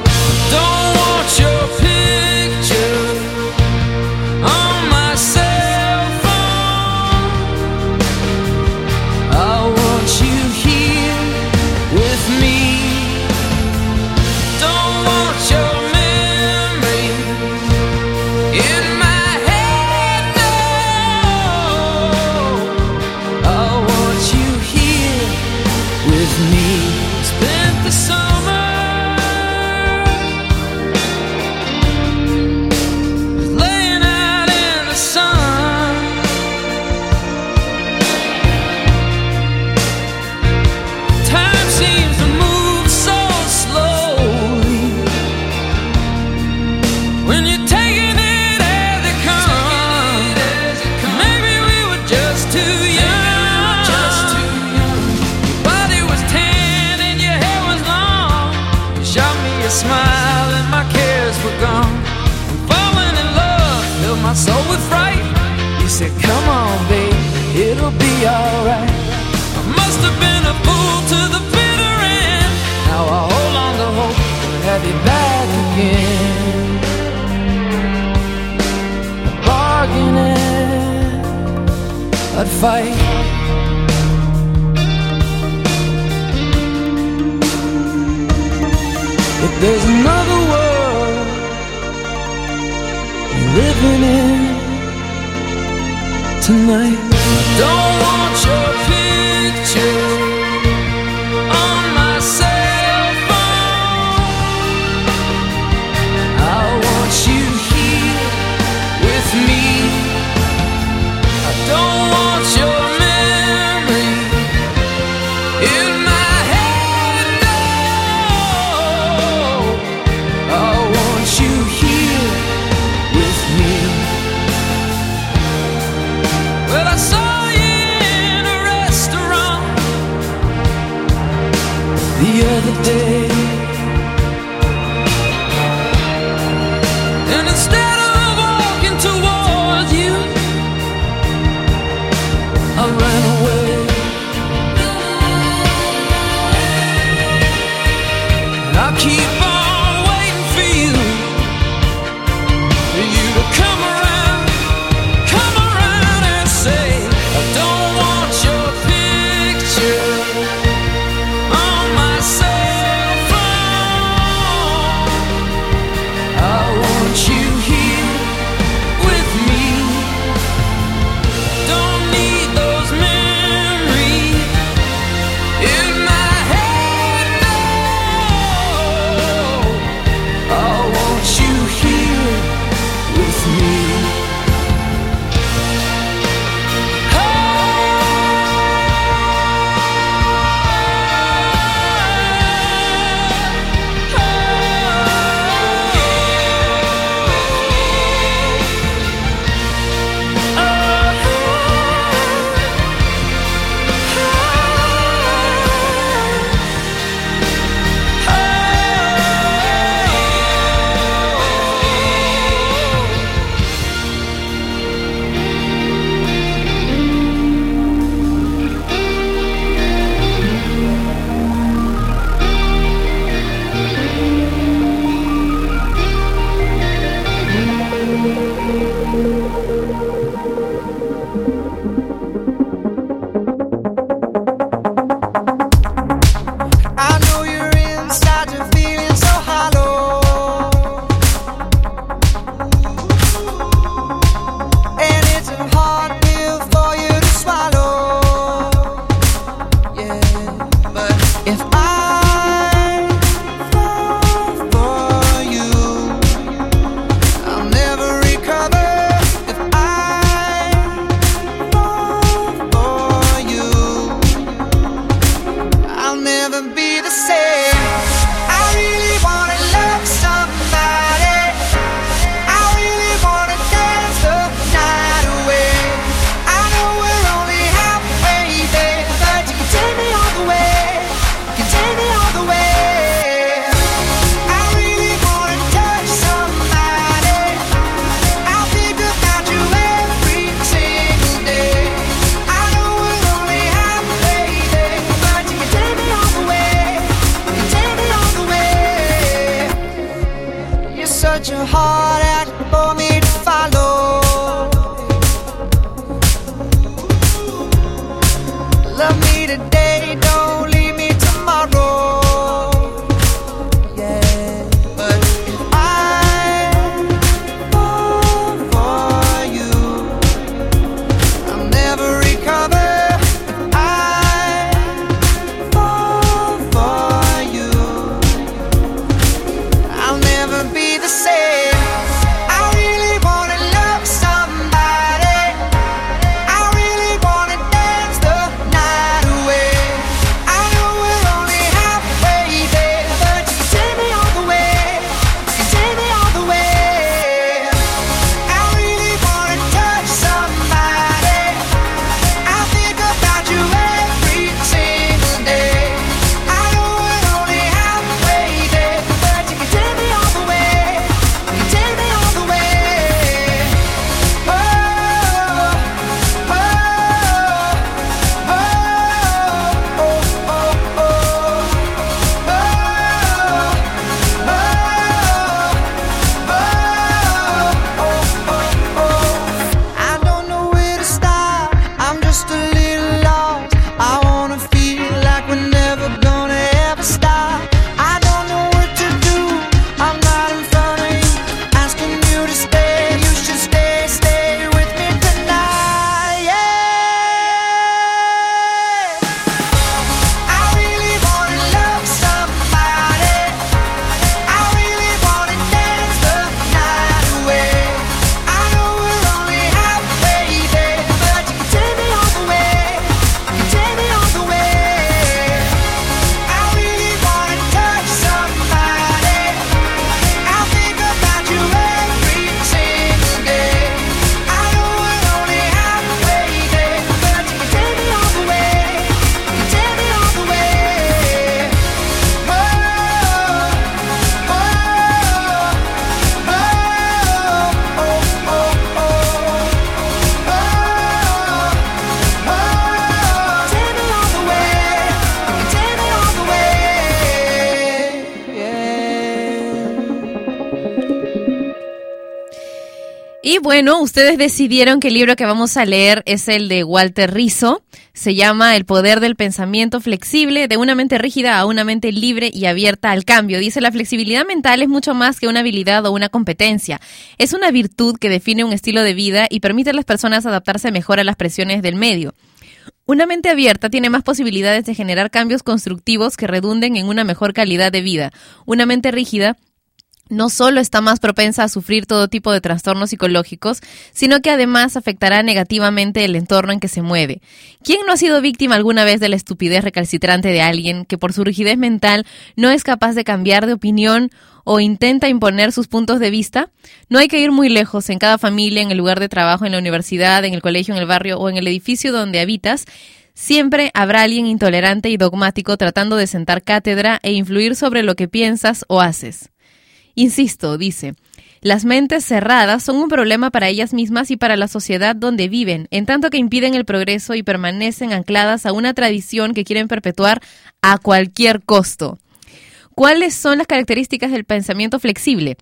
fight. If there's another world you're living in tonight, don't. Ustedes decidieron que el libro que vamos a leer es el de Walter Rizzo. Se llama El poder del pensamiento flexible, de una mente rígida a una mente libre y abierta al cambio. Dice, la flexibilidad mental es mucho más que una habilidad o una competencia. Es una virtud que define un estilo de vida y permite a las personas adaptarse mejor a las presiones del medio. Una mente abierta tiene más posibilidades de generar cambios constructivos que redunden en una mejor calidad de vida. Una mente rígida no solo está más propensa a sufrir todo tipo de trastornos psicológicos, sino que además afectará negativamente el entorno en que se mueve. ¿Quién no ha sido víctima alguna vez de la estupidez recalcitrante de alguien que por su rigidez mental no es capaz de cambiar de opinión o intenta imponer sus puntos de vista? No hay que ir muy lejos. En cada familia, en el lugar de trabajo, en la universidad, en el colegio, en el barrio o en el edificio donde habitas, Siempre habrá alguien intolerante y dogmático tratando de sentar cátedra e influir sobre lo que piensas o haces. Insisto, dice, las mentes cerradas son un problema para ellas mismas y para la sociedad donde viven, en tanto que impiden el progreso y permanecen ancladas a una tradición que quieren perpetuar a cualquier costo. ¿Cuáles son las características del pensamiento flexible?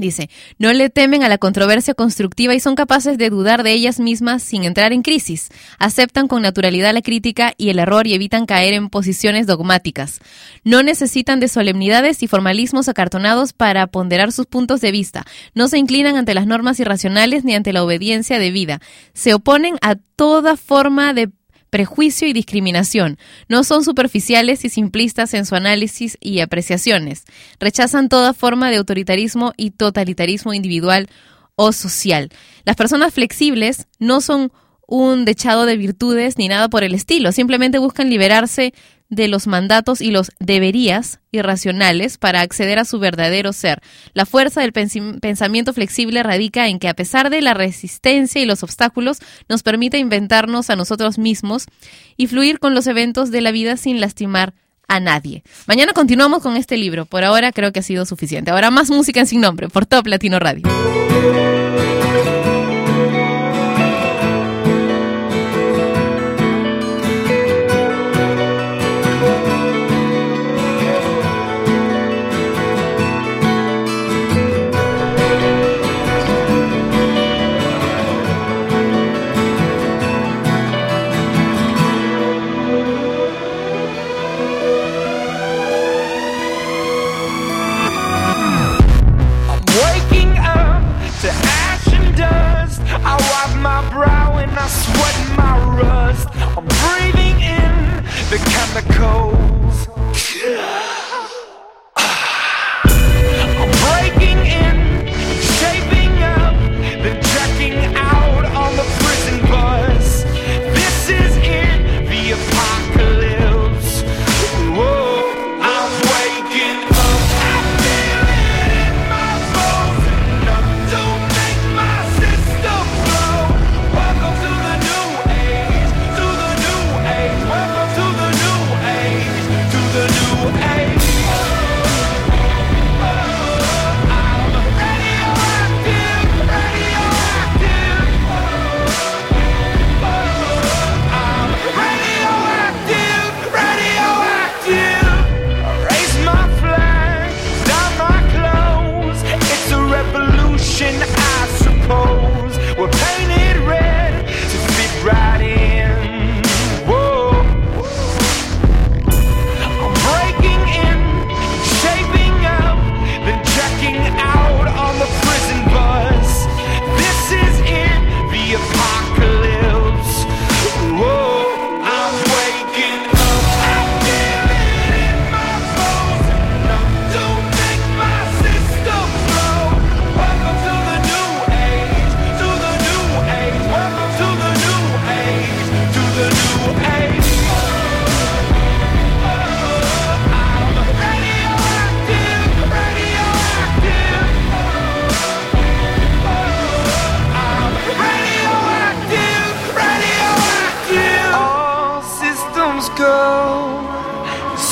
Dice, no le temen a la controversia constructiva y son capaces de dudar de ellas mismas sin entrar en crisis. Aceptan con naturalidad la crítica y el error y evitan caer en posiciones dogmáticas. No necesitan de solemnidades y formalismos acartonados para ponderar sus puntos de vista. No se inclinan ante las normas irracionales ni ante la obediencia debida. Se oponen a toda forma de prejuicio y discriminación. No son superficiales y simplistas en su análisis y apreciaciones. Rechazan toda forma de autoritarismo y totalitarismo individual o social. Las personas flexibles no son un dechado de virtudes ni nada por el estilo, simplemente buscan liberarse de los mandatos y los deberías irracionales para acceder a su verdadero ser. La fuerza del pensamiento flexible radica en que a pesar de la resistencia y los obstáculos, nos permite inventarnos a nosotros mismos y fluir con los eventos de la vida sin lastimar a nadie. Mañana continuamos con este libro. Por ahora creo que ha sido suficiente. Ahora más música sin nombre por Top Latino Radio. Rust. I'm breathing in the chemicals. [SIGHS] I'm breaking in,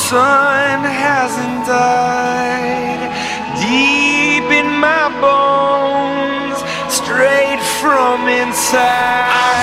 Sun hasn't died. Deep in my bones, straight from inside.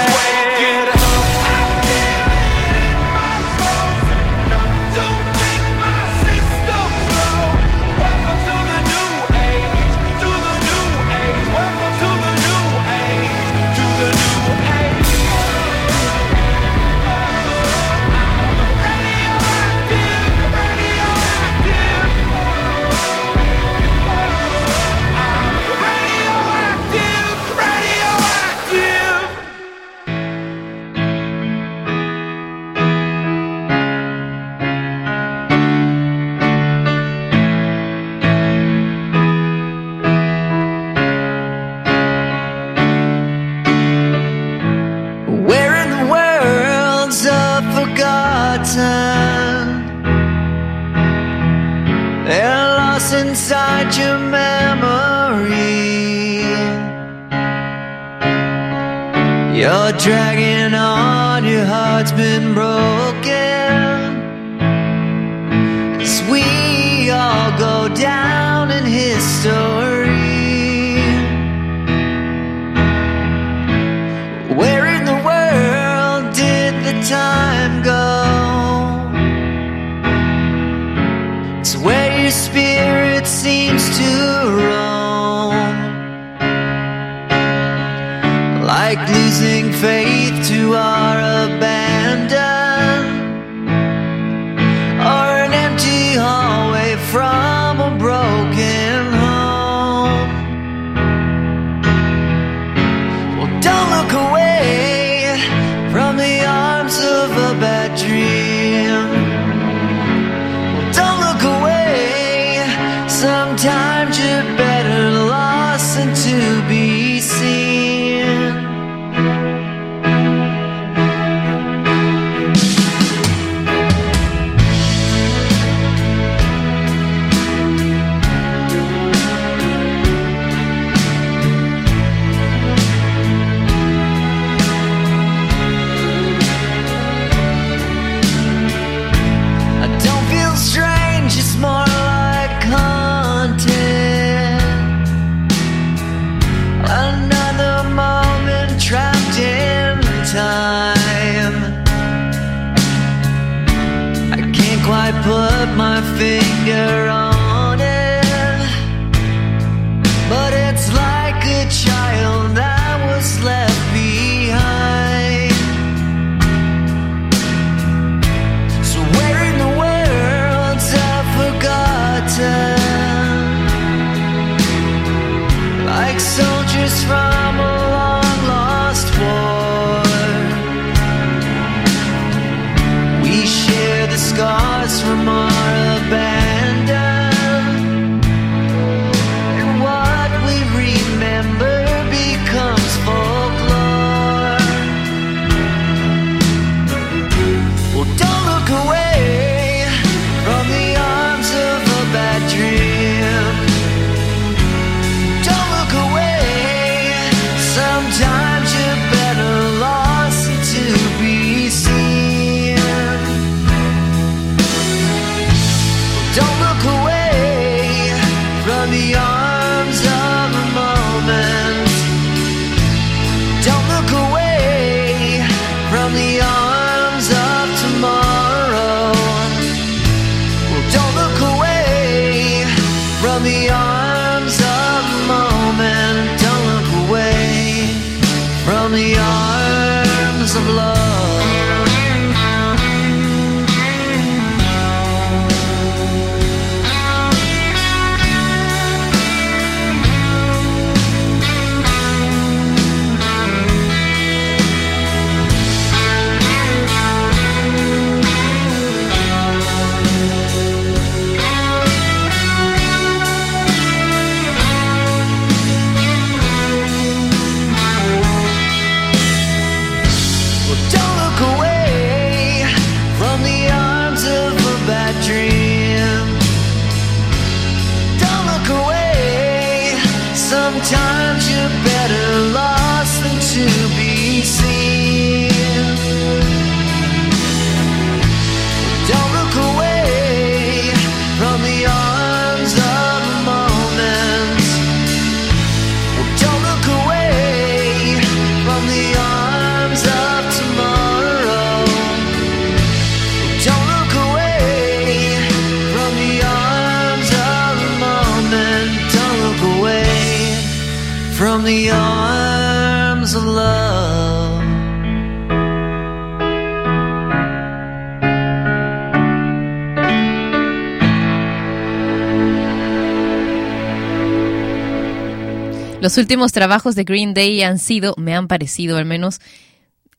los últimos trabajos de Green Day han sido, me han parecido al menos,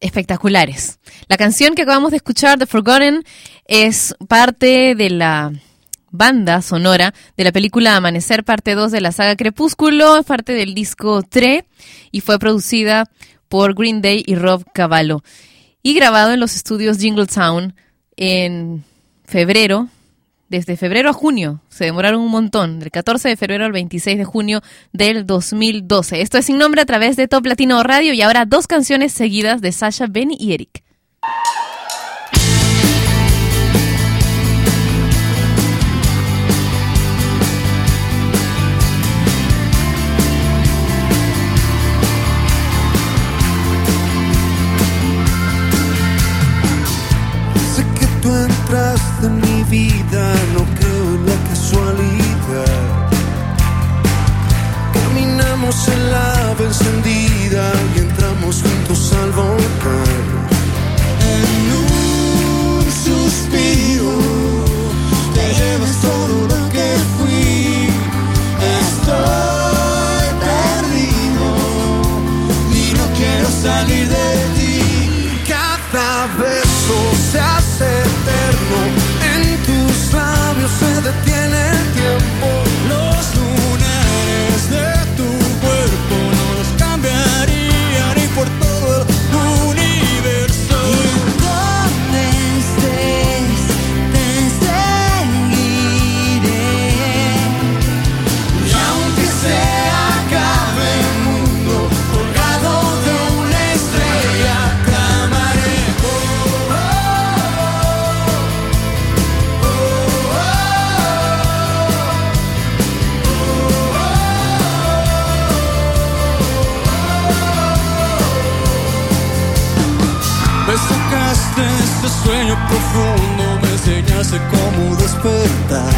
espectaculares. La canción que acabamos de escuchar, The Forgotten, es parte de la banda sonora de la película Amanecer, parte 2 de la saga Crepúsculo, es parte del disco 3 y fue producida por Green Day y Rob Cavallo y grabado en los estudios Jingle Town en febrero desde febrero a junio. Se demoraron un montón, del 14 de febrero al 26 de junio del 2012. Esto es sin nombre a través de Top Latino Radio y ahora dos canciones seguidas de Sasha, Benny y Eric. Sé que tú mi vida, no creo en la casualidad. Caminamos en la ave encendida y entramos juntos al volcán. En un suspiro sueño profundo, me enseñaste cómo despertar.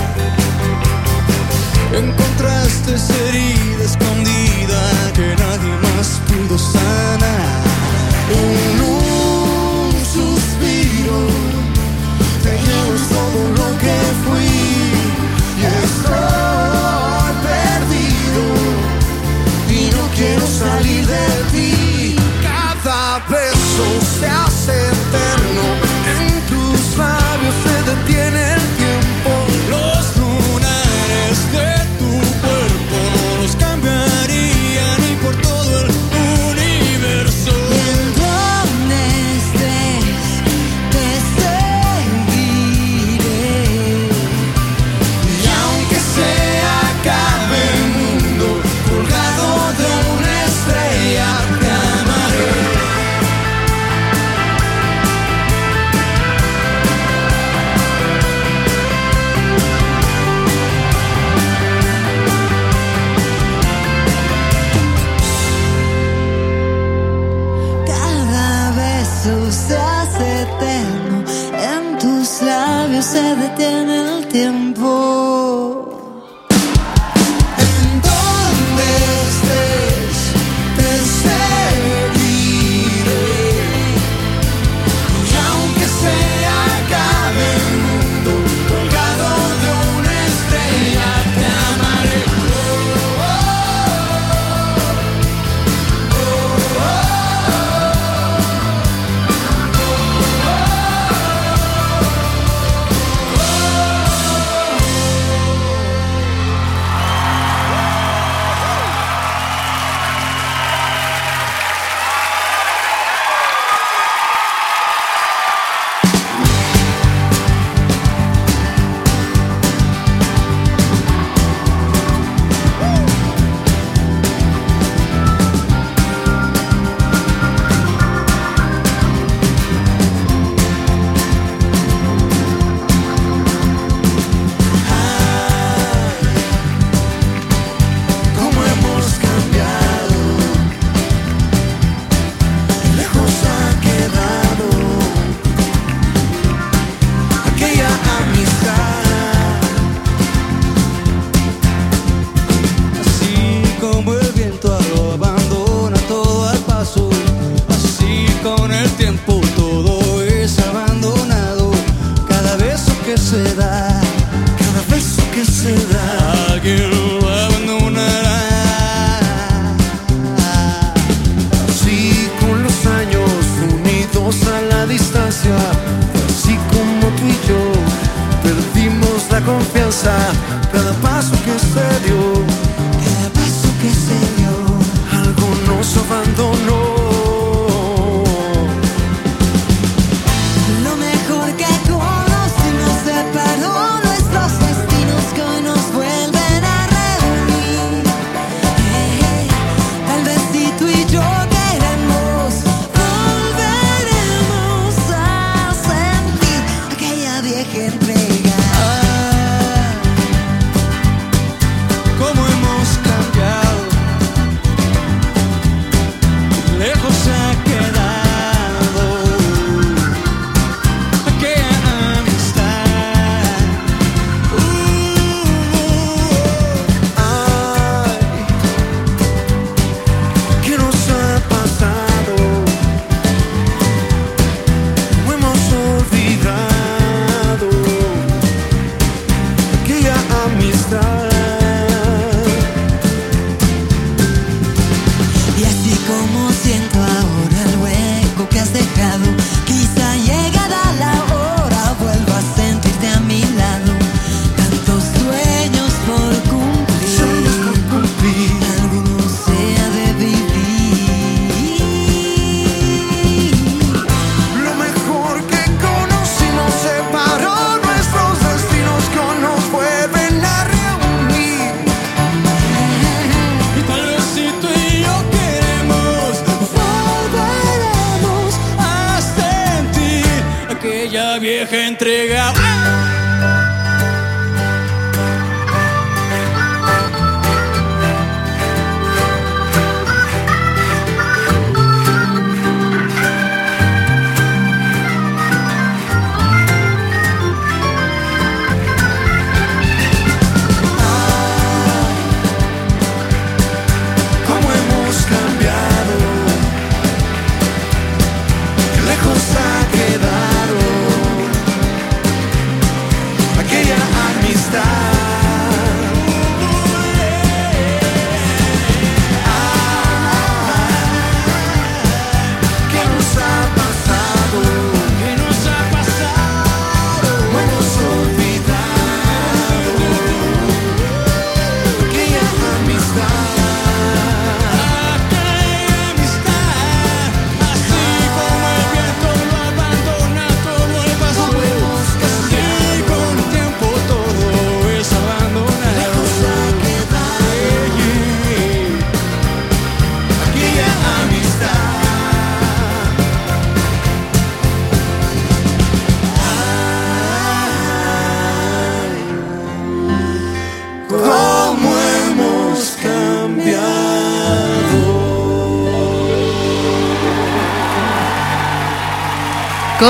Encontraste esa herida escondida que nadie más pudo sanar. En un suspiro te llevas todo lo que fui y estoy perdido y no quiero salir de ti. Cada beso se hace detiene se detiene el tiempo.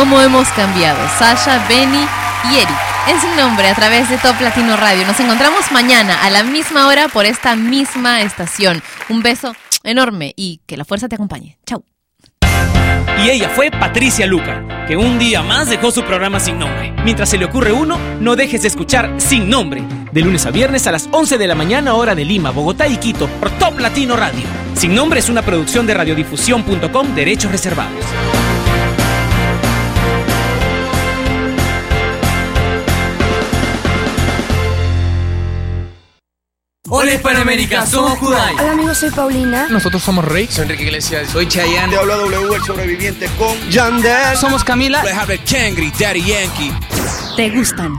¿Cómo hemos cambiado? Sasha, Benny y Eric. En su nombre, a través de Top Latino Radio. Nos encontramos mañana a la misma hora por esta misma estación. Un beso enorme y que la fuerza te acompañe. Chau. Y ella fue Patricia Luca, que un día más dejó su programa sin nombre. Mientras se le ocurre uno, no dejes de escuchar Sin Nombre, de lunes a viernes a las 11 de la mañana hora de Lima, Bogotá y Quito, por Top Latino Radio. Sin Nombre es una producción de radiodifusión.com, derechos reservados. Hola Hispanoamérica, somos Kudai. Hola amigos, soy Paulina. Nosotros somos Rey. Soy Enrique Iglesias. Soy Chayanne. Te habla W, el sobreviviente con Yandel. Somos Camila. Kangri, Daddy Yankee. ¿Te gustan?